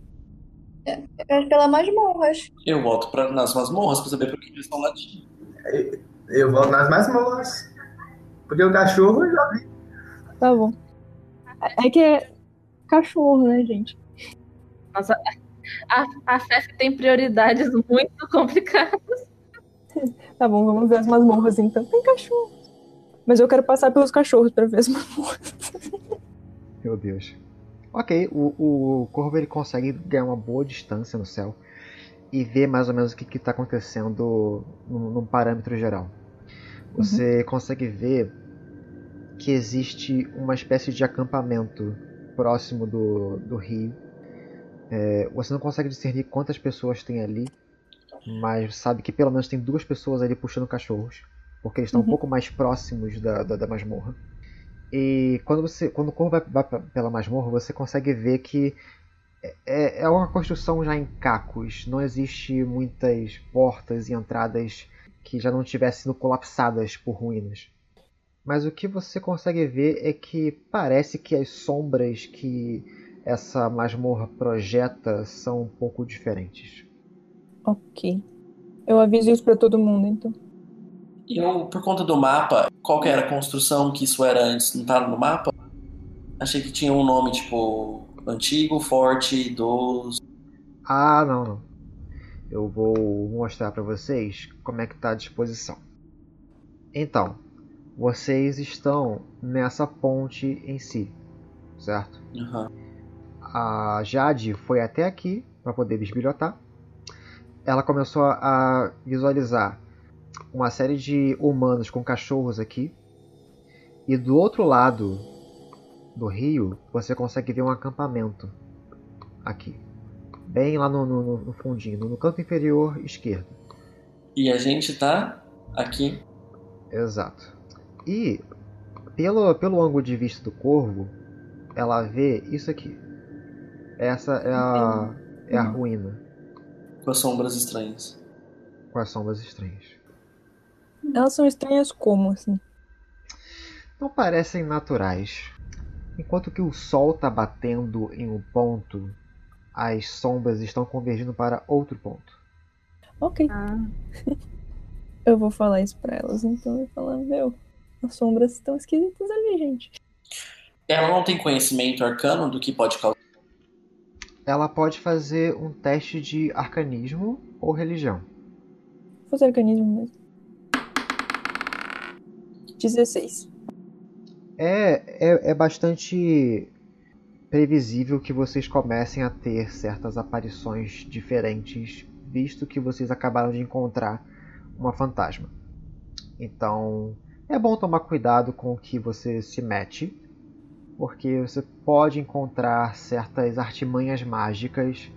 Speaker 2: Eu acho pela masmorras.
Speaker 6: Eu volto pra, nas masmorras pra saber por que eles estão latindo.
Speaker 5: Eu volto nas masmorras. Porque o cachorro eu já vi.
Speaker 4: Tá bom. É que é cachorro, né, gente?
Speaker 3: Nossa, a, a Fef tem prioridades muito complicadas.
Speaker 4: Tá bom, vamos ver as masmorras então. Tem cachorro. Mas eu quero passar pelos cachorros pra ver as masmorras.
Speaker 1: Meu Deus. Ok, o, o Corvo ele consegue ganhar uma boa distância no céu e ver mais ou menos o que está acontecendo num, num, parâmetro geral. Você uhum. consegue ver que existe uma espécie de acampamento próximo do, do rio. É, você não consegue discernir quantas pessoas tem ali, mas sabe que pelo menos tem duas pessoas ali puxando cachorros, porque eles estão uhum. um pouco mais próximos da, da, da masmorra. E quando você, quando o corvo vai, vai pela masmorra, você consegue ver que é, é uma construção já em cacos. Não existe muitas portas e entradas que já não tivessem sido colapsadas por ruínas. Mas o que você consegue ver é que parece que as sombras que essa masmorra projeta são um pouco diferentes.
Speaker 4: Ok. Eu aviso isso para todo mundo, então.
Speaker 6: Eu, por conta do mapa, qual que era a construção que isso era antes? Não estava no mapa? Achei que tinha um nome, tipo, antigo, forte, idoso.
Speaker 1: Ah, não, não. Eu vou mostrar para vocês como é que está a disposição. Então, vocês estão nessa ponte em si, certo?
Speaker 6: Uhum.
Speaker 1: A Jade foi até aqui para poder bisbilhotar. Ela começou a visualizar uma série de humanos com cachorros aqui. E do outro lado do rio, você consegue ver um acampamento aqui. Bem lá no, no, no fundinho, no canto inferior esquerdo.
Speaker 6: E a gente tá aqui.
Speaker 1: Exato. E pelo, pelo ângulo de vista do corvo, ela vê isso aqui. Essa é a, é a ruína.
Speaker 6: Com as sombras estranhas.
Speaker 1: Com as sombras estranhas.
Speaker 4: Elas são estranhas como, assim?
Speaker 1: Não parecem naturais. Enquanto que o sol está batendo em um ponto, as sombras estão convergindo para outro ponto.
Speaker 4: Ok. Ah. eu vou falar isso para elas, então eu vou falar, meu, as sombras estão esquisitas ali, gente.
Speaker 6: Ela não tem conhecimento arcano do que pode causar?
Speaker 1: Ela pode fazer um teste de arcanismo ou religião.
Speaker 4: Vou fazer arcanismo mesmo. 16
Speaker 1: é, é, é bastante previsível que vocês comecem a ter certas aparições diferentes, visto que vocês acabaram de encontrar uma fantasma. Então, é bom tomar cuidado com o que você se mete, porque você pode encontrar certas artimanhas mágicas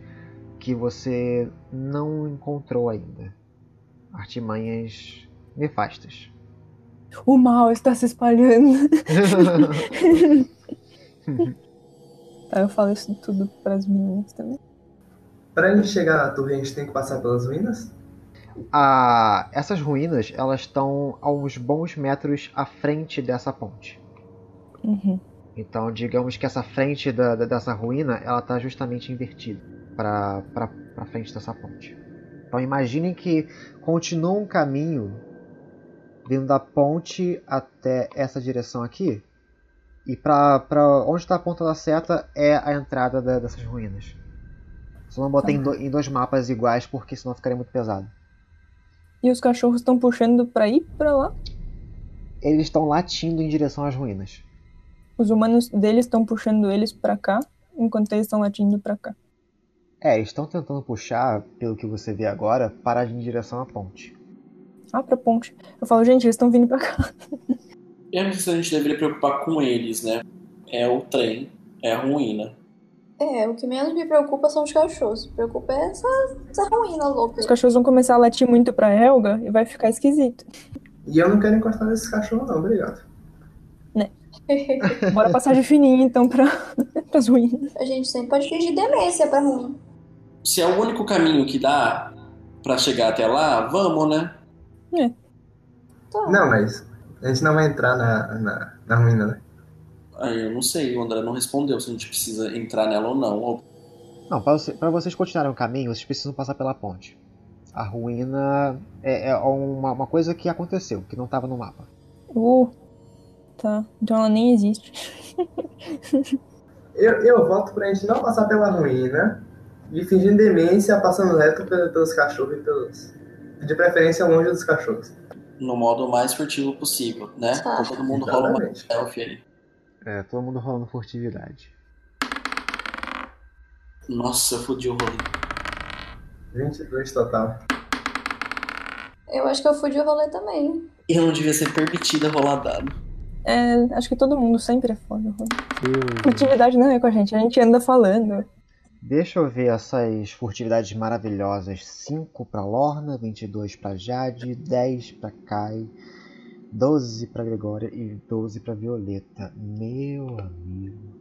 Speaker 1: que você não encontrou ainda. Artimanhas nefastas.
Speaker 4: O mal está se espalhando. Aí eu falo isso tudo para as meninas também.
Speaker 5: Para gente chegar à torre, a gente tem que passar pelas ruínas?
Speaker 1: Ah, essas ruínas elas estão a uns bons metros à frente dessa ponte.
Speaker 4: Uhum.
Speaker 1: Então, digamos que essa frente da, da, dessa ruína ela está justamente invertida para frente dessa ponte. Então, imaginem que continua um caminho vindo da ponte até essa direção aqui. E pra, pra onde está a ponta da seta é a entrada da, dessas ruínas. Só não botei em, do, em, dois mapas iguais porque senão ficaria muito pesado.
Speaker 4: E os cachorros estão puxando para ir para lá?
Speaker 1: Eles estão latindo em direção às ruínas.
Speaker 4: Os humanos deles estão puxando eles para cá, enquanto eles estão latindo para cá.
Speaker 1: É, eles estão tentando puxar, pelo que você vê agora, para em direção à ponte
Speaker 4: lá pra ponte. Eu falo, gente, eles estão vindo pra cá.
Speaker 6: Eu não sei se a gente deveria preocupar com eles, né? É o trem, é a ruína.
Speaker 2: É, o que menos me preocupa são os cachorros. Me preocupa é essa, essa ruína louca.
Speaker 4: Os cachorros vão começar a latir muito pra Helga e vai ficar esquisito.
Speaker 5: E eu não quero encostar nesses cachorros, não, obrigado.
Speaker 4: Né? Bora passar de fininho, então, pra, pras ruínas.
Speaker 2: A gente sempre pode fingir demência pra ruim.
Speaker 6: Se é o único caminho que dá pra chegar até lá, vamos, né?
Speaker 4: É.
Speaker 2: Tá.
Speaker 5: Não, mas a gente não vai entrar na, na, na ruína, né?
Speaker 6: Ah, eu não sei, o André não respondeu se a gente precisa entrar nela ou não.
Speaker 1: Não, para você, vocês continuarem o caminho, vocês precisam passar pela ponte. A ruína é, é uma, uma, coisa que aconteceu, que não estava no mapa.
Speaker 4: Uh, tá. Então ela nem existe.
Speaker 5: Eu, eu voto pra gente não passar pela ruína e fingindo demência, passando reto pe- pelos cachorros e pelos. De preferência longe dos cachorros.
Speaker 6: No modo mais furtivo possível, né?
Speaker 2: Tá.
Speaker 6: Então todo mundo rola uma aí.
Speaker 1: É, todo mundo rolando furtividade.
Speaker 6: Nossa, eu fodi o rolê.
Speaker 5: 22 total.
Speaker 2: Eu acho que eu fui de rolê também.
Speaker 6: Eu não devia ser permitida rolar dado.
Speaker 4: É, acho que todo mundo sempre é foda. Furtividade não é com a gente, a gente anda falando.
Speaker 1: Deixa eu ver essas furtividades maravilhosas. 5 pra Lorna, 22 pra Jade, 10 pra Kai, 12 pra Gregória e 12 pra Violeta. Meu amigo.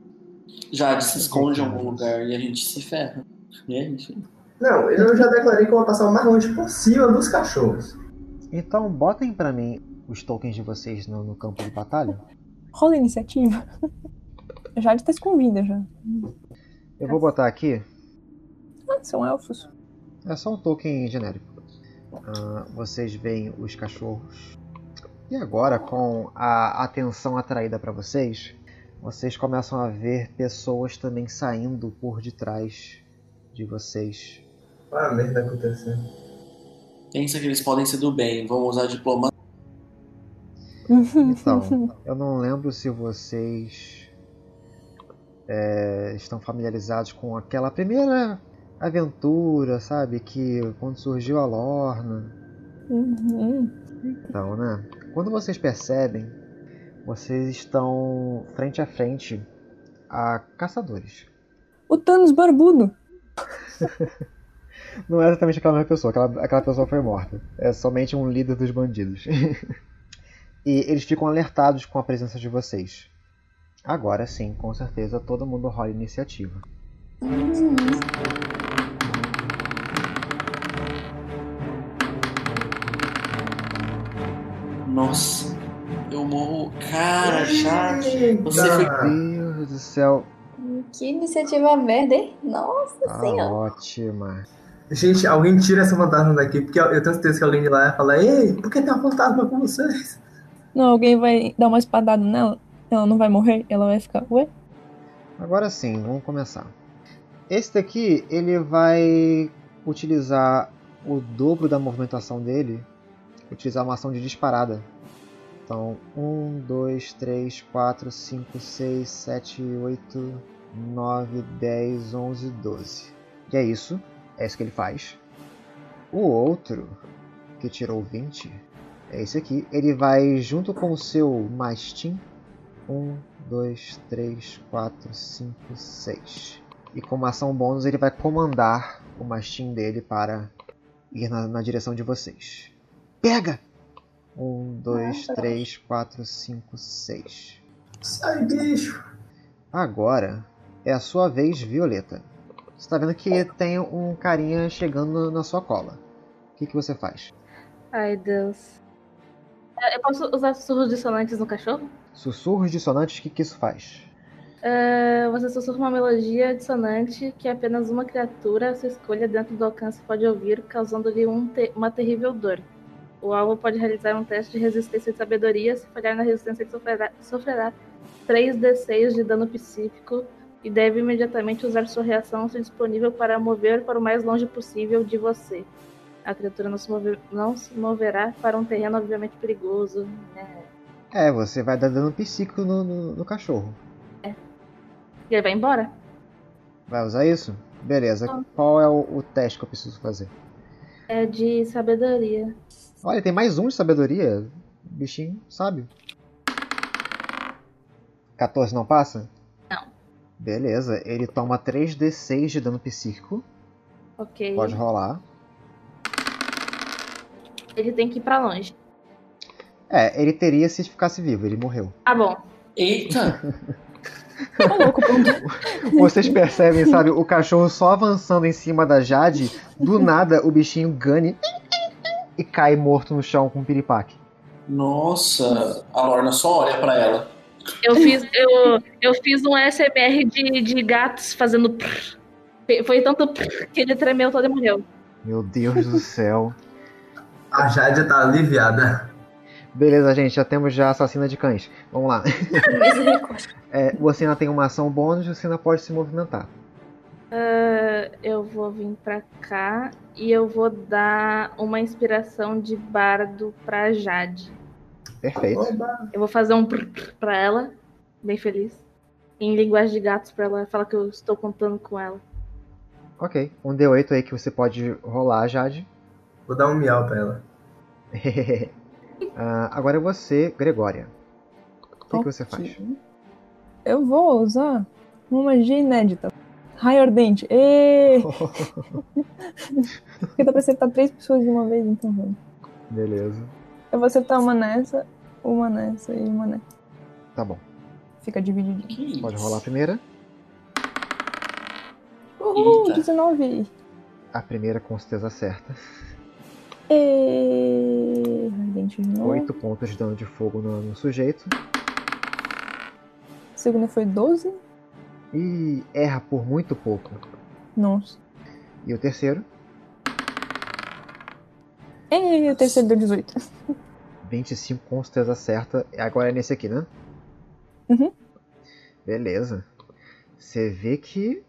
Speaker 6: Jade se esconde em algum lugar e a gente se ferra. E isso.
Speaker 5: Não, eu já declarei que eu vou passar o mais longe possível dos cachorros.
Speaker 1: Então botem pra mim os tokens de vocês no, no campo de batalha.
Speaker 4: Rola a iniciativa. A Jade tá escondida já.
Speaker 1: Eu vou botar aqui.
Speaker 4: Ah, são elfos.
Speaker 1: É só um token genérico. Ah, vocês veem os cachorros. E agora, com a atenção atraída para vocês, vocês começam a ver pessoas também saindo por detrás de vocês.
Speaker 5: Olha a merda acontecendo.
Speaker 6: Pensa que eles podem ser do bem, vão usar diplomacia.
Speaker 1: Então, eu não lembro se vocês é, estão familiarizados com aquela primeira aventura, sabe? Que quando surgiu a Lorna.
Speaker 4: Uhum.
Speaker 1: Então, né? Quando vocês percebem, vocês estão frente a frente a caçadores.
Speaker 4: O Thanos barbudo.
Speaker 1: Não é exatamente aquela mesma pessoa, aquela, aquela pessoa foi morta. É somente um líder dos bandidos. e eles ficam alertados com a presença de vocês. Agora sim, com certeza, todo mundo rola iniciativa.
Speaker 6: Nossa, eu morro. Cara, Jade, você foi.
Speaker 1: Meu Deus do céu,
Speaker 2: Que iniciativa merda, hein? Nossa
Speaker 1: tá
Speaker 2: senhora.
Speaker 1: ótima.
Speaker 5: Gente, alguém tira essa fantasma daqui, porque eu eu tenho certeza que alguém de lá vai falar: Ei, por que tem uma fantasma com vocês?
Speaker 4: Não, alguém vai dar uma espadada nela. Ela não vai morrer, ela vai ficar. Ué?
Speaker 1: Agora sim, vamos começar. Esse daqui, ele vai utilizar o dobro da movimentação dele, utilizar uma ação de disparada. Então, 1, 2, 3, 4, 5, 6, 7, 8, 9, 10, 11, 12. E é isso, é isso que ele faz. O outro, que tirou 20, é esse aqui. Ele vai junto com o seu mastim 1, 2, 3, 4, 5, 6. E com uma ação bônus ele vai comandar o mastim dele para ir na, na direção de vocês. Pega! 1, 2,
Speaker 2: Nossa.
Speaker 1: 3, 4, 5, 6.
Speaker 5: Sai, bicho!
Speaker 1: Agora é a sua vez, Violeta. Você está vendo que tem um carinha chegando na sua cola. O que, que você faz?
Speaker 3: Ai, Deus. Eu posso usar sussurros dissonantes no cachorro?
Speaker 1: Sussurros dissonantes, o que, que isso faz?
Speaker 3: É, você sussurra uma melodia dissonante que apenas uma criatura à sua escolha dentro do alcance pode ouvir, causando-lhe um te- uma terrível dor. O alvo pode realizar um teste de resistência e sabedoria. Se falhar na resistência, ele sofrerá, sofrerá 3d6 de dano psíquico e deve imediatamente usar sua reação se disponível para mover para o mais longe possível de você. A criatura não se, move- não se moverá para um terreno obviamente perigoso. né?
Speaker 1: É, você vai dar dano psíquico no, no- no cachorro.
Speaker 3: E ele vai embora?
Speaker 1: Vai usar isso? Beleza. Qual é o, o teste que eu preciso fazer?
Speaker 3: É de sabedoria.
Speaker 1: Olha, tem mais um de sabedoria. Bichinho sábio. 14 não passa?
Speaker 3: Não.
Speaker 1: Beleza, ele toma 3d6 de dano psíquico.
Speaker 3: Ok.
Speaker 1: Pode rolar.
Speaker 3: Ele tem que ir pra longe.
Speaker 1: É, ele teria se ficasse vivo, ele morreu.
Speaker 3: Ah, bom.
Speaker 6: Eita!
Speaker 4: Ponto.
Speaker 1: Vocês percebem, sabe, o cachorro só avançando em cima da Jade, do nada o bichinho gane e cai morto no chão com um piripaque.
Speaker 6: Nossa, a Lorna só olha pra ela.
Speaker 3: Eu fiz, eu, eu fiz um SMR de, de gatos fazendo. prr. Foi tanto prr que ele tremeu todo e morreu.
Speaker 1: Meu Deus do céu.
Speaker 5: A Jade tá aliviada.
Speaker 1: Beleza, gente, já temos já assassina de cães. Vamos lá. É, você ainda tem uma ação bônus, você ainda pode se movimentar.
Speaker 3: Ah, eu vou vir pra cá e eu vou dar uma inspiração de bardo pra Jade.
Speaker 1: Perfeito.
Speaker 5: Oba!
Speaker 3: Eu vou fazer um prr prr pra ela, bem feliz. Em linguagem de gatos pra ela falar que eu estou contando com ela.
Speaker 1: Ok. Um D8 aí que você pode rolar, Jade.
Speaker 5: Vou dar um miau pra ela.
Speaker 1: Ah, agora é você, Gregória. O que, que você faz?
Speaker 4: Eu vou usar uma magia inédita. Raio ardente. Porque dá pra acertar três pessoas de uma vez, então vamos.
Speaker 1: Beleza.
Speaker 4: Eu vou acertar uma nessa, uma nessa e uma nessa.
Speaker 1: Tá bom.
Speaker 4: Fica.
Speaker 6: Que isso?
Speaker 1: Pode rolar a primeira.
Speaker 4: Uhul,
Speaker 6: Eita.
Speaker 4: 19.
Speaker 1: A primeira com certeza acerta.
Speaker 4: De novo.
Speaker 1: 8 pontos de dano de fogo no, no sujeito.
Speaker 4: A segunda foi 12.
Speaker 1: E erra por muito pouco.
Speaker 4: Nossa.
Speaker 1: E o terceiro,
Speaker 4: E o terceiro deu 18.
Speaker 1: 25 com certeza acerta. Agora é nesse aqui, né?
Speaker 4: Uhum.
Speaker 1: Beleza. Você vê que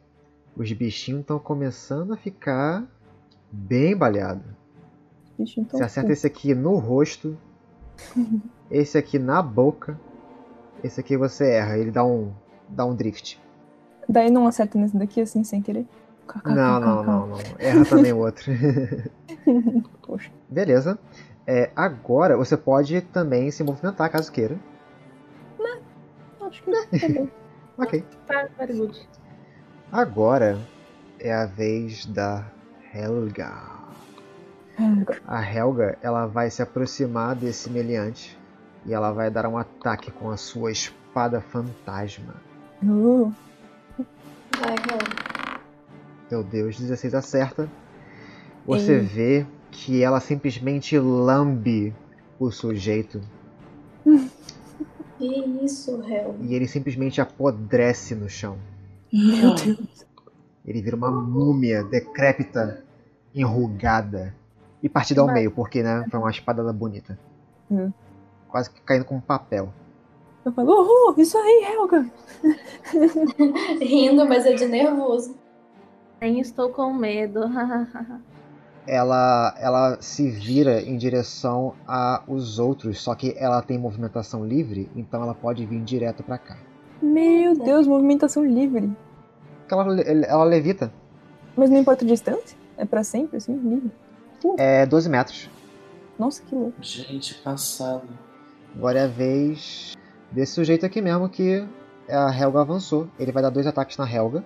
Speaker 1: os bichinhos estão começando a ficar bem baleados.
Speaker 4: Então,
Speaker 1: Você acerta esse aqui no rosto, esse aqui na boca, esse aqui você erra, ele dá um, dá um drift.
Speaker 4: Daí não acerta nesse daqui assim, sem querer?
Speaker 1: Não, não, não, não. Erra também o outro.
Speaker 4: Poxa.
Speaker 1: Beleza. É, agora você pode também se movimentar caso queira.
Speaker 4: Acho que tá bom.
Speaker 1: Ok.
Speaker 3: Tá, very good.
Speaker 1: Agora é a vez da Helga. A Helga, ela vai se aproximar desse meliante e ela vai dar um ataque com a sua espada fantasma.
Speaker 4: Uh,
Speaker 2: Vai, Raul.
Speaker 1: Meu Deus, 16 acerta. Você
Speaker 4: Ei.
Speaker 1: vê que ela simplesmente lambe o sujeito
Speaker 2: Que isso, Hel?
Speaker 1: e ele simplesmente apodrece no chão.
Speaker 4: meu Deus.
Speaker 1: Ele vira uma múmia decrépita, enrugada e partida ao meio, porque né, foi uma espada bonita.
Speaker 4: Hum.
Speaker 1: Quase que caindo como papel.
Speaker 4: Eu falo, uhul, isso aí, Helga.
Speaker 2: Rindo, mas é de nervoso.
Speaker 3: Nem estou com medo.
Speaker 1: Ela, ela se vira em direção aos outros, só que ela tem movimentação livre, então ela pode vir direto pra cá.
Speaker 4: Meu Deus, movimentação livre.
Speaker 1: Ela, ela levita.
Speaker 4: Mas não importa a distância? É pra sempre, assim, livre?
Speaker 1: É 12 metros.
Speaker 4: Nossa, que louco.
Speaker 6: Gente, passado.
Speaker 1: Agora é a vez desse sujeito aqui mesmo que a Helga avançou. Ele vai dar dois ataques na Helga.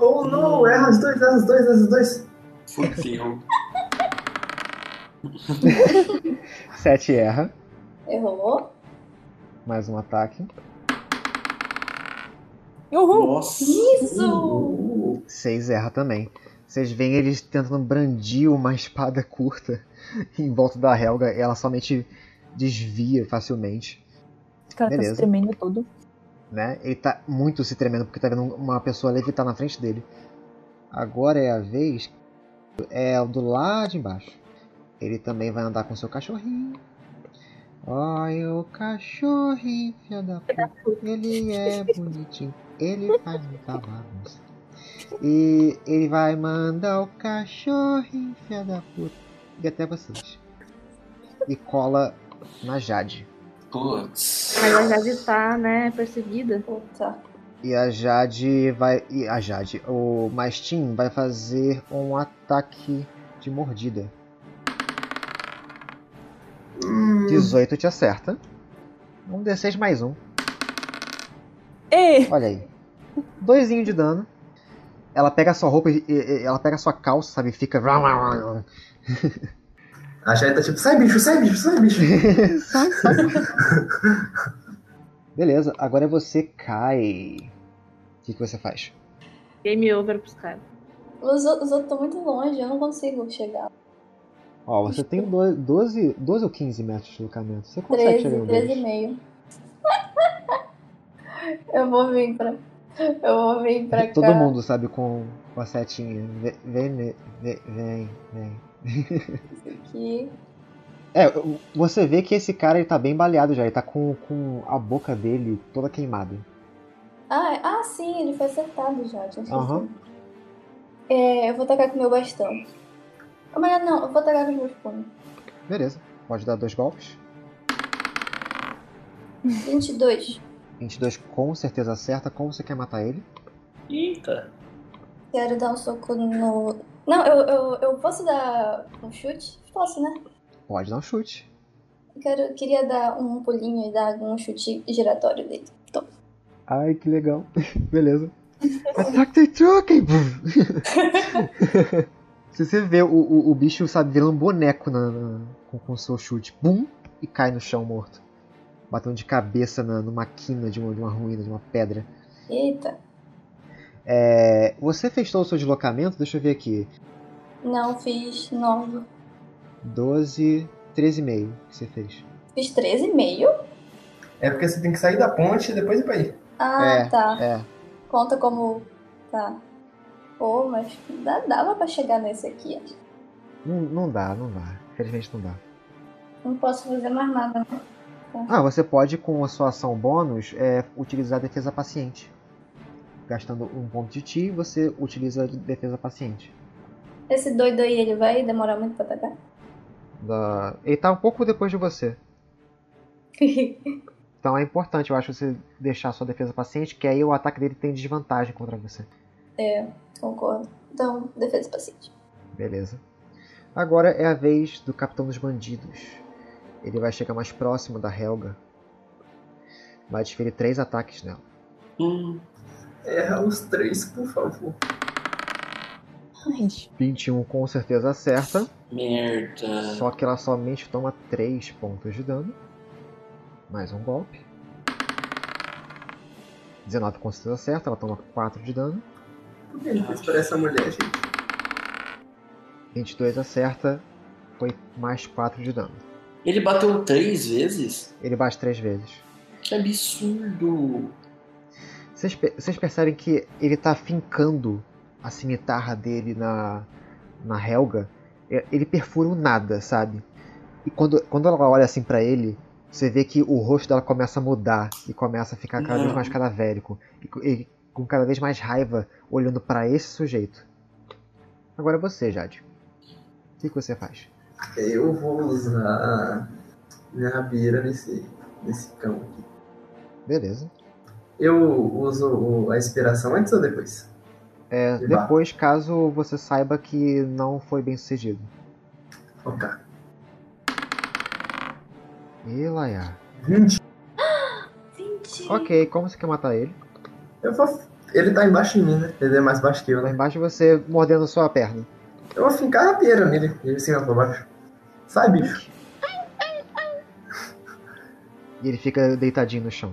Speaker 5: Oh não, erra os dois, erra os dois, erra os dois.
Speaker 6: Fudeu.
Speaker 1: 7 erra.
Speaker 2: Errou?
Speaker 1: Mais um ataque.
Speaker 4: Uhul.
Speaker 6: Nossa.
Speaker 2: Isso!
Speaker 1: 6 erra também. Vocês veem eles tentando brandir uma espada curta em volta da Helga e ela somente desvia facilmente.
Speaker 4: Cara tá
Speaker 1: Beleza.
Speaker 4: se tremendo todo.
Speaker 1: Né? Ele tá muito se tremendo porque tá vendo uma pessoa levitar na frente dele. Agora é a vez. É o do lado de embaixo. Ele também vai andar com seu cachorrinho. Olha o cachorrinho, filha da puta. Ele é bonitinho. Ele faz muita bagunça. E ele vai mandar o cachorrinho, filha da puta. E até vocês. E cola na Jade.
Speaker 6: Putz.
Speaker 3: Mas a Jade tá, né, perseguida.
Speaker 2: Puta.
Speaker 1: E a Jade vai. E a Jade, o Mastin vai fazer um ataque de mordida. 18 te acerta. Um D6 mais um.
Speaker 4: Ei!
Speaker 1: Olha aí. Doisinho de dano. Ela pega a sua roupa e, e- ela pega a sua calça, sabe? e Fica.
Speaker 5: A Jade tá tipo, sai bicho, sai bicho, sai bicho.
Speaker 1: sai, sai. Beleza, agora é você cai. O que, que você faz?
Speaker 3: Game over pros caras.
Speaker 2: Os, outros- os outros estão muito longe, eu não consigo chegar.
Speaker 1: Ó, você tem do- 12, 12 ou 15 metros de deslocamento. Você consegue chegar
Speaker 2: 13,
Speaker 1: em um
Speaker 2: 13
Speaker 1: deles.
Speaker 2: e meio. eu vou vir pra. Eu vou vir pra cá.
Speaker 1: Todo mundo sabe com, com a setinha. Vem, vem, vem, vem. vem.
Speaker 2: Aqui.
Speaker 1: É, você vê que esse cara ele tá bem baleado já, ele tá com, com a boca dele toda queimada.
Speaker 2: Ah, ah, sim, ele foi acertado já. Tinha.
Speaker 1: Aham.
Speaker 2: É, eu vou tacar com o meu bastão. Mas não, eu vou tacar com meus punhos.
Speaker 1: Beleza, pode dar dois golpes.
Speaker 2: 22.
Speaker 1: 22 com certeza acerta. Como você quer matar ele?
Speaker 6: Eita.
Speaker 2: Quero dar um soco no. Não, eu, eu, eu posso dar um chute? Posso, né?
Speaker 1: Pode dar um chute.
Speaker 2: Eu quero, queria dar um pulinho e dar um chute giratório dele. Então,
Speaker 1: Ai, que legal. Beleza. Attack the truck! Se você vê o, o, o bicho, sabe, virando um boneco na, na- com, com o seu chute. Bum! E cai no chão morto. Batendo de cabeça na, numa quina de uma, de uma ruína, de uma pedra.
Speaker 2: eita.
Speaker 1: É, você fez todo o seu deslocamento? Deixa eu ver aqui.
Speaker 2: Não, fiz 9.
Speaker 1: 12, 13,5 que você fez.
Speaker 2: Fiz 13,5?
Speaker 5: É porque você tem que sair da ponte e depois ir pra aí.
Speaker 2: Ah,
Speaker 1: É.
Speaker 2: tá.
Speaker 1: É,
Speaker 2: Conta como. Tá. Pô, mas dá- dava pra chegar nesse aqui. acho.
Speaker 1: não, não dá, não dá. Infelizmente não dá.
Speaker 2: Não posso fazer mais nada, né?
Speaker 1: Ah, você pode, com a sua ação bônus, é, utilizar a defesa paciente. Gastando um ponto de ti, você utiliza a defesa paciente.
Speaker 2: Esse doido aí, ele vai demorar muito pra atacar?
Speaker 1: Da- Ele tá um pouco depois de você. Então é importante, eu acho, você deixar a sua defesa paciente, que aí o ataque dele tem desvantagem contra você.
Speaker 2: é, concordo. Então, defesa paciente.
Speaker 1: Beleza. Agora é a vez do Capitão dos Bandidos. Ele vai chegar mais próximo da Helga. Vai desferir três ataques nela.
Speaker 6: Hum,
Speaker 5: Erra os três, por favor.
Speaker 4: Ai,
Speaker 1: 21 com certeza acerta.
Speaker 6: merda.
Speaker 1: Só que ela somente toma 3 pontos de dano. Mais um golpe. 19 com certeza acerta, ela toma 4 de dano.
Speaker 5: Por que ele fez pra essa mulher, gente?
Speaker 1: 22 acerta, foi mais 4 de dano.
Speaker 6: Ele bateu três vezes?
Speaker 1: Ele bate 3 vezes.
Speaker 6: Que absurdo.
Speaker 1: Vocês, vocês percebem que ele tá fincando a cimitarra dele na, na Helga. Ele perfura o nada, sabe? E quando, quando ela olha assim pra ele, você vê que o rosto dela começa a mudar e começa a ficar cada vez
Speaker 6: Não.
Speaker 1: mais cadavérico. E, e com cada vez mais raiva olhando pra esse sujeito. Agora é você, Jade. O que, que você faz?
Speaker 5: Eu vou usar minha rabeira nesse, nesse cão aqui.
Speaker 1: Beleza.
Speaker 5: Eu uso a inspiração antes ou depois?
Speaker 1: É, depois, caso você saiba que não foi bem sucedido.
Speaker 5: Ok.
Speaker 1: E Laia.
Speaker 5: 20.
Speaker 2: 20.
Speaker 1: Ok, como você quer matar ele?
Speaker 5: Eu vou. Ele tá embaixo de mim, né? Ele é mais baixo que eu,
Speaker 1: Lá
Speaker 5: né?
Speaker 1: embaixo você mordendo sua perna.
Speaker 5: Eu vou fincar a rabeira nele, de cima pra baixo. Sai, bicho.
Speaker 1: E ele fica deitadinho no chão.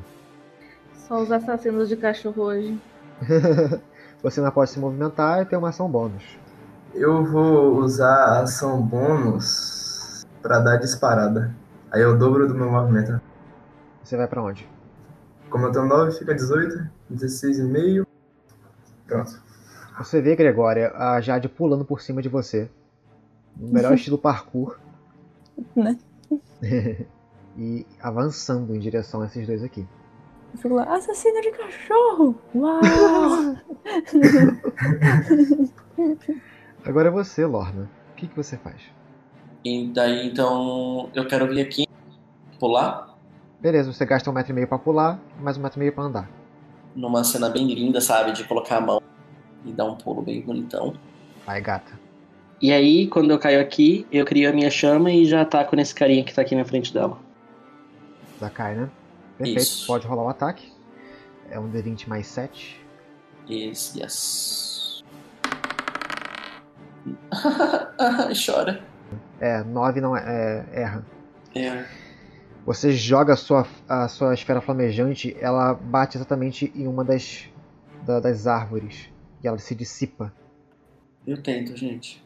Speaker 3: Só os assassinos de cachorro hoje.
Speaker 1: Você não pode se movimentar e tem uma ação bônus.
Speaker 5: Eu vou usar a ação bônus pra dar disparada. Aí eu dobro do meu movimento.
Speaker 1: Você vai pra onde?
Speaker 5: Como eu tenho 9, fica 18, 16,5. Pronto.
Speaker 1: Você vê, Gregória, a Jade pulando por cima de você. No melhor estilo parkour.
Speaker 4: Né?
Speaker 1: e avançando em direção a esses dois aqui.
Speaker 4: Eu fico lá, assassino de cachorro! Uau!
Speaker 1: Agora é você, Lorna. O que, que você faz?
Speaker 6: E daí então eu quero vir aqui, pular,
Speaker 1: Beleza, você gasta um metro e meio pra pular, mais um metro e meio pra andar.
Speaker 6: numa cena bem linda, sabe? De colocar a mão e dar um pulo bem bonitão.
Speaker 1: Vai, gata.
Speaker 7: E aí, quando eu caio aqui, eu crio a minha chama e já ataco nesse carinha que tá aqui na frente dela.
Speaker 1: Já cai, né? Perfeito,
Speaker 6: Isso.
Speaker 1: pode rolar o ataque. É um D20 mais 7.
Speaker 6: Yes, yes. Chora.
Speaker 1: É, 9 não é, é erra.
Speaker 6: É.
Speaker 1: Você joga a sua, a sua esfera flamejante, ela bate exatamente em uma das, da- das árvores. E ela se dissipa.
Speaker 6: Eu tento, gente.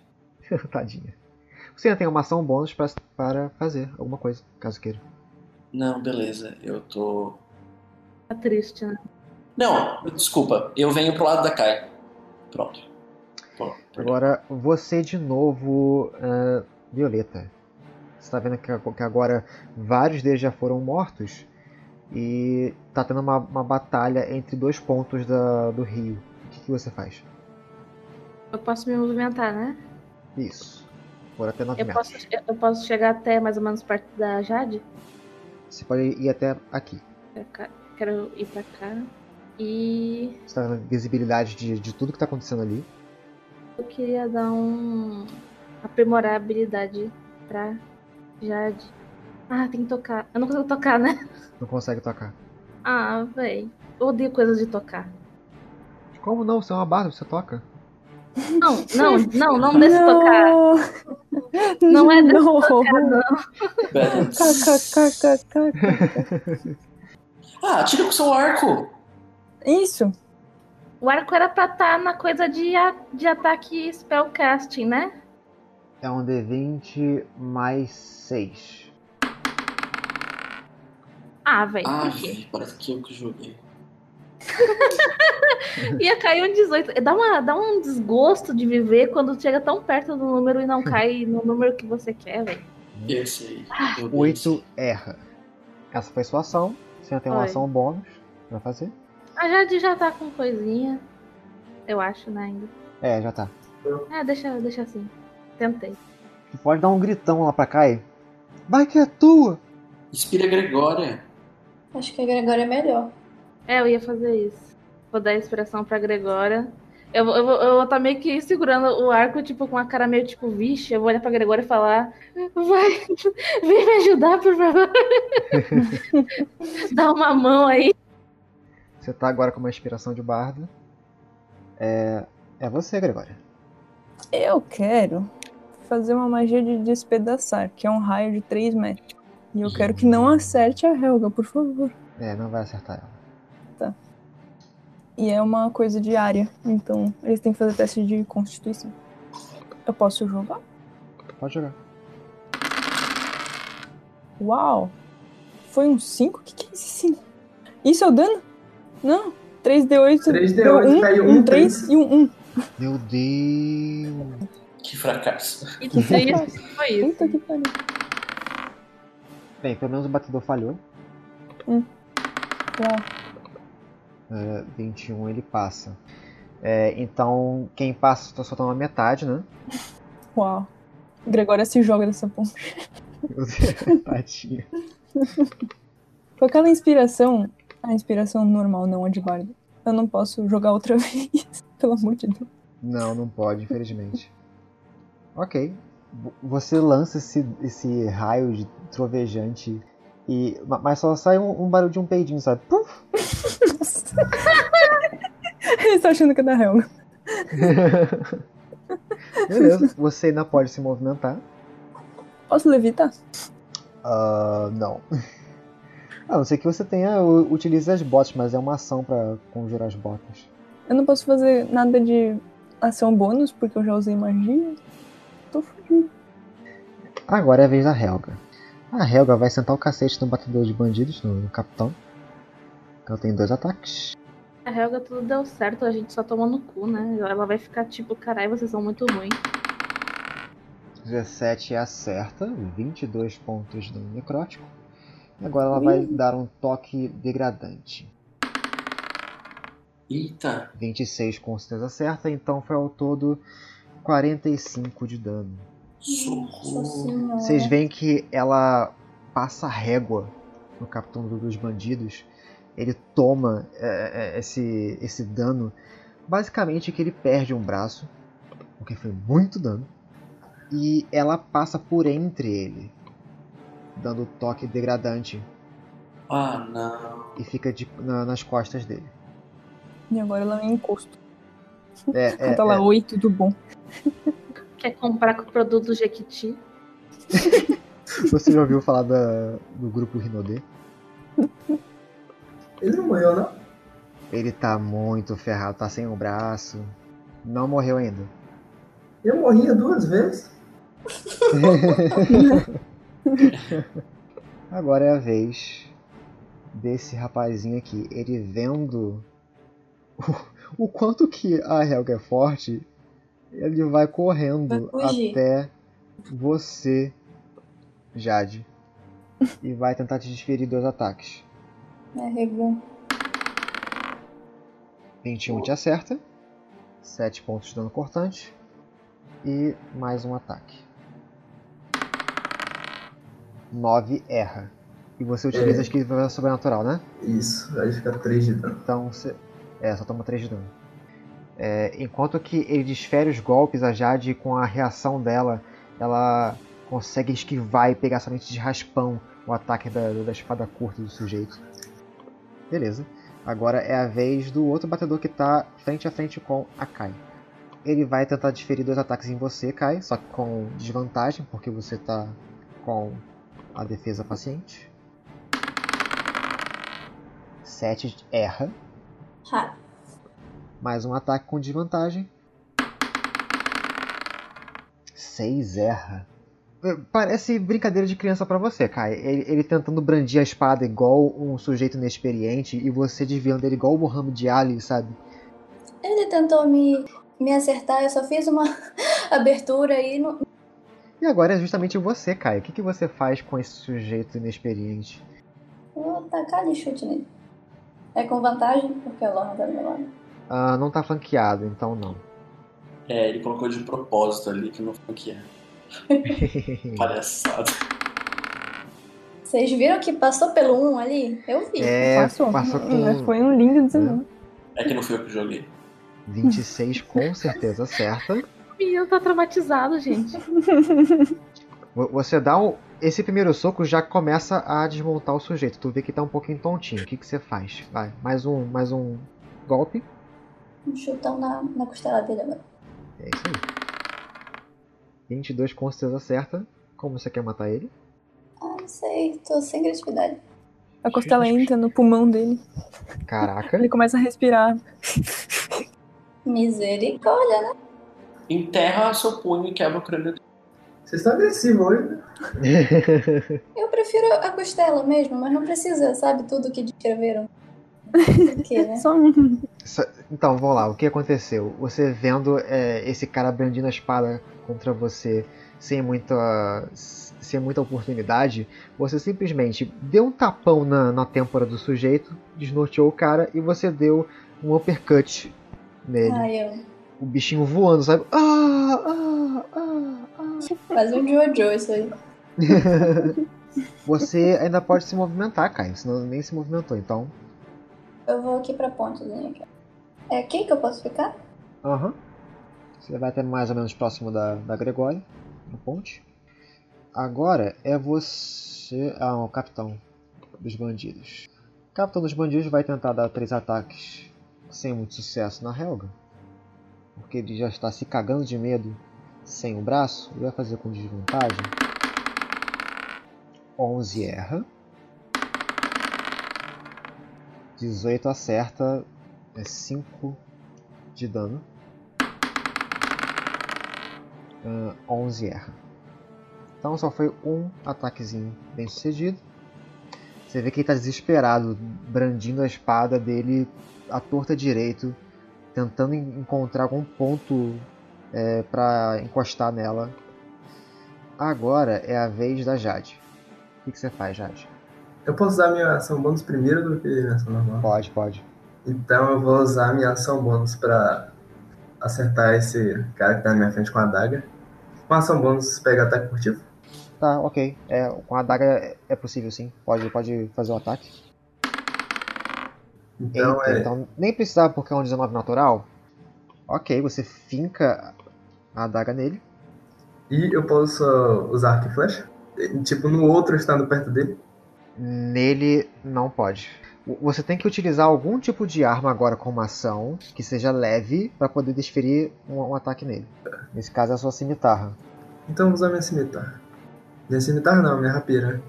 Speaker 1: Tadinha. Você ainda tem uma ação bônus pra, para fazer alguma coisa, caso queira.
Speaker 6: Não, beleza. Eu tô.
Speaker 3: Tá triste, né?
Speaker 6: Não, desculpa. Eu venho pro lado da Kai. Pronto.
Speaker 1: Agora, você de novo, ah, Violeta. Você tá vendo que agora vários deles já foram mortos. E tá tendo uma, uma batalha entre dois pontos da- do rio. O que, você faz?
Speaker 3: Eu posso me movimentar, né?
Speaker 1: Isso. Por até 9
Speaker 3: Eu
Speaker 1: metros.
Speaker 3: posso, eu posso chegar até mais ou menos perto da Jade?
Speaker 1: Você pode ir até aqui.
Speaker 3: Cá. Quero ir pra cá. E
Speaker 1: Você tá vendo visibilidade de, de tudo que tá acontecendo ali.
Speaker 3: eu queria dar um. aprimorar a habilidade pra Jade. Ah, tem que tocar. Eu não consigo tocar, né?
Speaker 1: Não consegue tocar.
Speaker 3: Ah, véi. Eu odeio coisas de tocar.
Speaker 1: Como não? Você é uma barda, você toca.
Speaker 3: Não, não, não, não desse tocar. Não é
Speaker 4: não.
Speaker 3: tocar, não.
Speaker 6: Ah, tira com seu arco!
Speaker 4: Isso.
Speaker 3: O arco era pra estar na coisa de, a- de ataque spellcasting, né?
Speaker 1: É um D20 mais 6.
Speaker 3: Ah, velho.
Speaker 6: Ah, parece que eu que joguei.
Speaker 3: Ia cair um 18. Dá, uma, dá um desgosto de viver quando chega tão perto do número e não cai no número que você quer, velho.
Speaker 6: Eu vi
Speaker 1: 8 erra. Essa foi sua ação. Você já tem uma
Speaker 3: Foi.
Speaker 1: ação bônus pra fazer.
Speaker 3: A Jade já tá com coisinha. Eu acho, né, ainda.
Speaker 1: É, já tá.
Speaker 3: É, deixa, deixa assim. Tentei.
Speaker 1: Tu pode dar um gritão lá pra Kai. Vai que é tua!
Speaker 6: Inspira a Gregória.
Speaker 2: Acho que a Gregória é melhor.
Speaker 3: É, eu ia fazer isso. Vou dar inspiração pra Gregória. Eu, vou- eu, eu vou tá meio que segurando o arco, tipo, com a cara meio tipo, vixe, eu vou olhar pra Gregória e falar. Vai, vem me ajudar, por favor. Dá uma mão aí.
Speaker 1: Você tá agora com uma inspiração de bardo. É. É você, Gregória.
Speaker 4: Eu quero fazer uma magia de despedaçar, que é um raio de 3 metros. E eu quero que não acerte a Helga, por favor.
Speaker 1: É, não vai acertar ela.
Speaker 4: E é uma coisa diária, então eles têm que fazer teste de constituição. Eu posso jogar?
Speaker 1: Pode jogar.
Speaker 4: Uau! Foi um 5? O que, que é esse 5? Isso é o dano? Não. 3D8
Speaker 5: 3D8
Speaker 4: deu um,
Speaker 5: caiu
Speaker 4: um
Speaker 5: um
Speaker 4: 3 e um 1.
Speaker 1: Meu Deus!
Speaker 6: Que fracasso.
Speaker 3: E triste foi isso.
Speaker 4: Puta que pariu.
Speaker 1: Bem, pelo menos o batedor falhou.
Speaker 4: Uau.
Speaker 1: É, 21 ele passa. É, então, quem passa só toma metade, né?
Speaker 4: Uau. Gregória se joga dessa ponte.
Speaker 1: Tadinha.
Speaker 4: Com aquela inspiração, a inspiração normal, não a de bardo. Eu não posso jogar outra vez. Pelo amor de Deus.
Speaker 1: Não, não pode, infelizmente. Ok. Você lança esse, esse raio de trovejante e. ma- Mas só sai um, um barulho de um peidinho, sabe? Puf!
Speaker 4: Eles estão achando que é da Helga.
Speaker 1: Beleza, você ainda pode se movimentar.
Speaker 4: Posso levitar?
Speaker 1: Ah, não. A não ser que você tenha. Utilize as botas, mas é uma ação pra conjurar as botas.
Speaker 4: Eu não posso fazer nada de ação bônus, porque eu já usei magia. Tô fudido.
Speaker 1: Agora é a vez da Helga. A Helga vai sentar o cacete no batedor de bandidos, no, no capitão. Ela tem dois ataques.
Speaker 3: A Helga tudo deu certo, a gente só tomou no cu, né? Ela vai ficar tipo, caralho, vocês são muito ruins.
Speaker 1: 17 acerta, 22 pontos no necrótico. E agora ela vai dar um toque degradante.
Speaker 6: Eita.
Speaker 1: 26 com certeza acerta, então foi ao todo 45 de dano.
Speaker 6: Socorro.
Speaker 1: Vocês veem que ela passa régua no capitão do- dos bandidos. Ele toma é, é, esse, esse dano. Basicamente que ele perde um braço, porque foi muito dano. E ela passa por entre ele, dando toque degradante
Speaker 6: Ah, não.
Speaker 1: e fica de- na- nas costas dele.
Speaker 4: E agora ela me encosto.
Speaker 1: É, é,
Speaker 4: lá,
Speaker 1: é.
Speaker 4: oi, tudo bom.
Speaker 3: Quer comprar com o produto do Jequiti?
Speaker 1: Você já ouviu falar da- do grupo Rinodê?
Speaker 5: Ele não morreu, não?
Speaker 1: Ele tá muito ferrado, tá sem o braço. Não morreu ainda.
Speaker 5: Eu morria duas vezes.
Speaker 1: Agora é a vez desse rapazinho aqui. Ele vendo o, o quanto que a Helga é forte, ele vai correndo
Speaker 2: Vai
Speaker 1: até você, Jade. e vai tentar te desferir dois ataques.
Speaker 2: Arregou.
Speaker 1: 21 te acerta. 7 pontos de dano cortante. E mais um ataque. 9 erra. E você utiliza
Speaker 5: É.
Speaker 1: a esquiva sobrenatural, né?
Speaker 5: Isso, aí fica 3 de dano.
Speaker 1: Então você. É, só toma 3 de dano. É, enquanto que ele desfere os golpes, a Jade, com a reação dela, ela consegue esquivar e pegar somente de raspão o ataque da, da espada curta do sujeito. Beleza. Agora é a vez do outro batedor que tá frente a frente com a Kai. Ele vai tentar desferir dois ataques em você, Kai, só que com desvantagem, porque você tá com a defesa paciente. 7 erra.
Speaker 2: Ha.
Speaker 1: Mais um ataque com desvantagem. 6 erra. Eh, Parece brincadeira de criança pra você, Kai. Ele, ele tentando brandir a espada igual um sujeito inexperiente e você desviando ele igual o Muhammad Ali, sabe?
Speaker 2: Ele tentou me, me acertar, eu só fiz uma abertura e não.
Speaker 1: E agora é justamente você, Kai. O que, que você faz com esse sujeito inexperiente?
Speaker 2: Vou tacar de chute nele. É com vantagem, porque a Lorna tá do meu lado.
Speaker 1: Ah, não tá flanqueado, então não.
Speaker 6: É, ele colocou de propósito ali que não foi o que é. Palhaçada.
Speaker 2: Vocês viram que passou pelo 1 ali? Eu vi.
Speaker 1: é,
Speaker 4: passou.
Speaker 1: passou
Speaker 4: Mas
Speaker 1: com
Speaker 4: Foi um lindo 19.
Speaker 6: É que não fui eu que joguei.
Speaker 1: 26 com certeza certa.
Speaker 3: O menino tá traumatizado, gente.
Speaker 1: Vo- Você dá um. Esse primeiro soco já começa a desmontar o sujeito. Tu vê que tá um pouquinho tontinho. O que, que você faz? Vai, mais um, mais um golpe.
Speaker 2: Um chutão na, na costela dele agora.
Speaker 1: É isso aí. 22 com certeza certa. Como você quer matar ele?
Speaker 2: Ah, não sei, tô sem criatividade.
Speaker 4: A costela entra no pulmão dele.
Speaker 1: Caraca.
Speaker 4: Ele começa a respirar.
Speaker 2: Misericórdia, né?
Speaker 6: Enterra seu punho e quebra o crânio dele.
Speaker 5: Vocês estão agressivos hoje, né?
Speaker 2: Eu prefiro a costela mesmo, mas não precisa, sabe, tudo que descreveram. Né?
Speaker 4: Só um.
Speaker 1: Então, vamos lá. O que aconteceu? Você vendo é, esse cara brandindo a espada contra você sem muita, sem muita oportunidade, você simplesmente deu um tapão na, na têmpora do sujeito, desnorteou o cara e você deu um uppercut nele.
Speaker 2: Ai, eu.
Speaker 1: O bichinho voando, sabe? Ah, ah, ah, ah.
Speaker 2: Quase um Jojo isso aí.
Speaker 1: Você ainda pode se movimentar, Caio. Senão nem se movimentou, então.
Speaker 2: Eu vou aqui pra pontezinha aqui. É aqui que eu posso ficar?
Speaker 1: Aham. Você vai até mais ou menos próximo da, da Gregória, na ponte. Agora é você. Ah, o capitão dos bandidos. O capitão dos bandidos vai tentar dar três ataques sem muito sucesso na Helga. Porque ele já está se cagando de medo sem o braço. Ele vai fazer com desvantagem. 11 erra. 18 acerta. É 5 de dano. Ah, 11 erra. Então só foi um ataquezinho bem sucedido. Você vê que ele está desesperado, brandindo a espada dele à torta direito, tentando en- encontrar algum ponto é, para encostar nela. Agora é a vez da Jade. O que, que você faz, Jade?
Speaker 5: Eu posso usar minha ação bônus primeiro do que minha ação normal.
Speaker 1: Pode, pode.
Speaker 5: Então eu vou usar minha ação bônus pra acertar esse cara que tá na minha frente com a adaga. Com a ação bônus, pega ataque furtivo.
Speaker 1: Tá, ok. É, com a adaga é- possível sim. Pode, pode fazer o ataque.
Speaker 5: Então
Speaker 1: Eita,
Speaker 5: é.
Speaker 1: então nem precisava porque é um 19 natural. Ok, você finca a adaga nele.
Speaker 5: E eu posso usar arco e flecha? Tipo, no outro estando perto dele.
Speaker 1: Nele não pode. Você tem que utilizar algum tipo de arma agora como ação que seja leve para poder desferir um, um ataque nele. Nesse caso é a sua cimitarra.
Speaker 5: Então eu vou usar minha cimitarra. Minha cimitarra não, minha rapieira.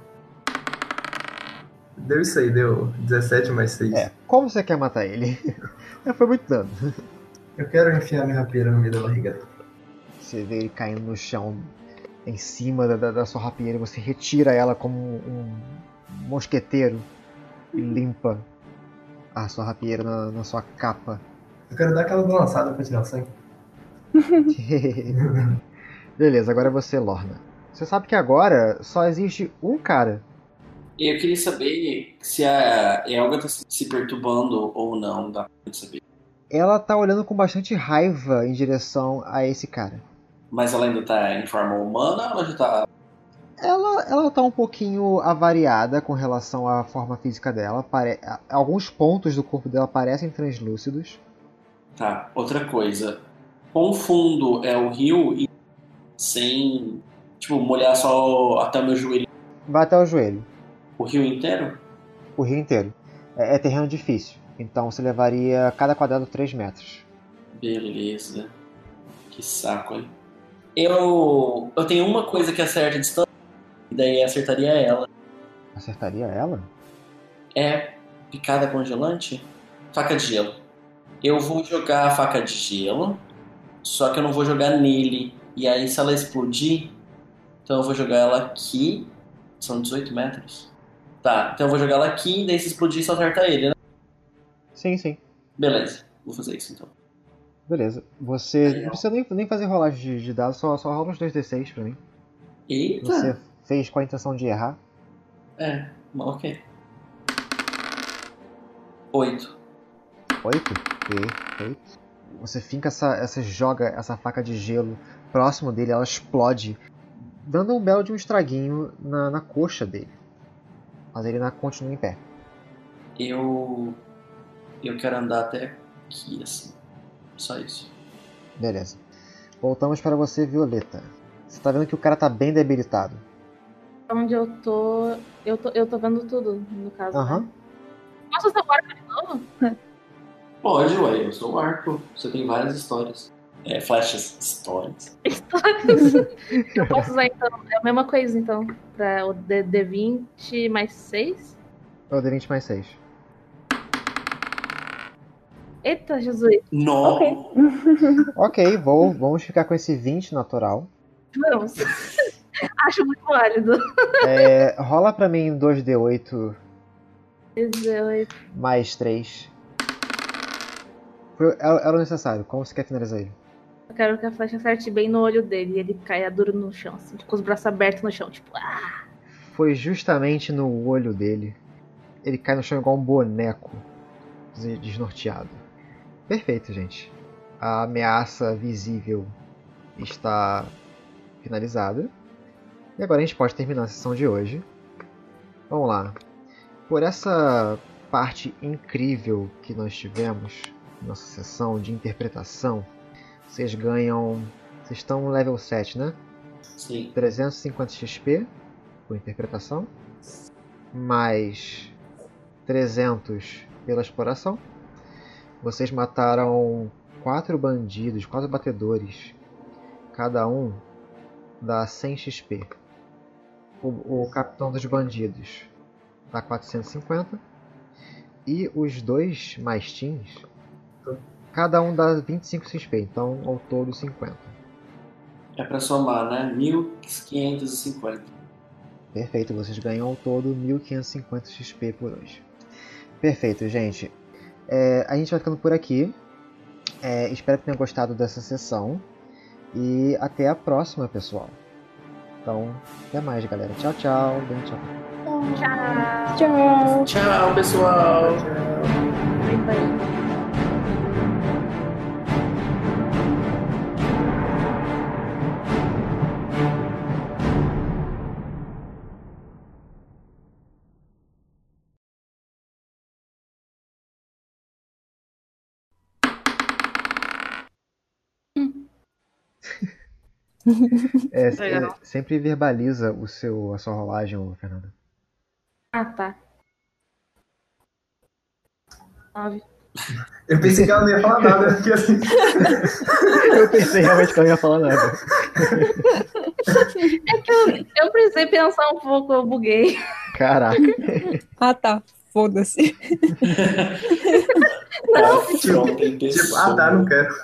Speaker 5: Deu isso aí, deu 17 mais 6.
Speaker 1: É, como você quer matar ele? É, Foi muito dano.
Speaker 5: Eu quero enfiar minha rapieira no meio da barriga.
Speaker 1: Você vê ele caindo no chão em cima da, da- da sua rapieira, você retira ela como um mosqueteiro e limpa a sua rapieira na, na sua capa.
Speaker 5: Eu quero dar aquela balançada pra tirar o sangue.
Speaker 1: Beleza, agora é você, Lorna. Você sabe que agora só existe um cara.
Speaker 6: Eu queria saber se a Elga tá se perturbando ou não. Dá pra saber.
Speaker 1: Ela tá olhando com bastante raiva em direção a esse cara.
Speaker 6: Mas ela ainda tá em forma humana ou ela já tá.
Speaker 1: Ela, ela tá um pouquinho avariada com relação à forma física dela. Pare... Alguns pontos do corpo dela parecem translúcidos.
Speaker 6: Tá, outra coisa. Quão fundo é o rio e sem, tipo, molhar só até o meu joelho?
Speaker 1: Vai até o joelho.
Speaker 6: O rio inteiro?
Speaker 1: O rio inteiro. É, é terreno difícil. Então você levaria cada quadrado 3 metros.
Speaker 6: Beleza. Que saco, hein? Eu, eu tenho uma coisa que acerta a distância, daí acertaria ela.
Speaker 1: Acertaria ela?
Speaker 6: É picada congelante? Faca de gelo. Eu vou jogar a faca de gelo, só que eu não vou jogar nele. E aí, se ela explodir, então eu vou jogar ela aqui. São 18 metros. Tá, então eu vou jogar ela aqui, e daí se explodir, só acerta ele, né?
Speaker 1: Sim, sim.
Speaker 6: Beleza, vou fazer isso então.
Speaker 1: Beleza. Você não precisa nem, nem fazer rolagem de, de dados, só, só rola uns 2d6 pra mim.
Speaker 6: Eita!
Speaker 1: Você fez com a intenção de errar.
Speaker 6: É, ok. Oito.
Speaker 1: Oito? Perfeito. Você finca essa, essa joga essa faca de gelo próximo dele, ela explode, dando um belo de um estraguinho na, na coxa dele. Mas ele ainda continua em pé.
Speaker 6: Eu. Eu quero andar até aqui, assim. Só isso.
Speaker 1: Beleza. Voltamos para você, Violeta. Você tá vendo que o cara tá bem debilitado.
Speaker 3: Onde eu tô. Eu tô, eu tô vendo tudo, no caso.
Speaker 1: Aham.
Speaker 3: Né? Posso usar o arco de novo?
Speaker 6: Pode, ué, eu sou o arco. Você tem várias histórias. É, flechas, histórias.
Speaker 3: Histórias. eu posso usar então. É a mesma coisa então. Pra o D- D20 mais 6?
Speaker 1: É o D20 mais 6.
Speaker 3: Eita, Jesus.
Speaker 6: Não!
Speaker 1: Ok, vou, vamos ficar com esse 20 natural.
Speaker 3: Vamos. Acho muito válido.
Speaker 1: É, rola pra mim 2d8
Speaker 3: 18.
Speaker 1: mais 3. Foi, era o necessário. Como você quer finalizar ele?
Speaker 3: Eu quero que a flecha acerte bem no olho dele e ele caia duro no chão, assim, com os braços abertos no chão, tipo, ah!
Speaker 1: Foi justamente no olho dele. Ele cai no chão igual um boneco des- desnorteado. Perfeito, gente. A ameaça visível está finalizada. E agora a gente pode terminar a sessão de hoje. Vamos lá. Por essa parte incrível que nós tivemos, nossa sessão de interpretação, vocês ganham. Vocês estão no level 7, né?
Speaker 6: Sim.
Speaker 1: 350 XP por interpretação, mais 300 pela exploração. Vocês mataram quatro bandidos, quatro batedores. Cada um dá 100 XP. O, o capitão dos bandidos dá 450. E os dois mastins, cada um dá 25 XP. Então, ao todo, 50.
Speaker 6: É pra somar, né? 1550.
Speaker 1: Perfeito, vocês ganham ao todo 1550 XP por hoje. Perfeito, gente. É, a gente vai ficando por aqui. É, espero que tenham gostado dessa sessão. E até a próxima, pessoal. Então, até mais, galera. Tchau, tchau. Bem, tchau.
Speaker 3: Tchau!
Speaker 4: Tchau.
Speaker 6: Tchau, pessoal!
Speaker 3: Bye, bye.
Speaker 1: É, é, sempre verbaliza o seu, a sua rolagem, Fernanda.
Speaker 3: Ah, tá. Nove.
Speaker 5: Eu pensei que ela não ia falar nada, porque assim.
Speaker 1: Eu pensei realmente que ela não ia falar nada.
Speaker 3: É que eu, eu precisei pensar um pouco, eu buguei.
Speaker 1: Caraca.
Speaker 4: Ah, tá. Foda-se.
Speaker 6: Não,
Speaker 5: Tipo, ah tá, não quero.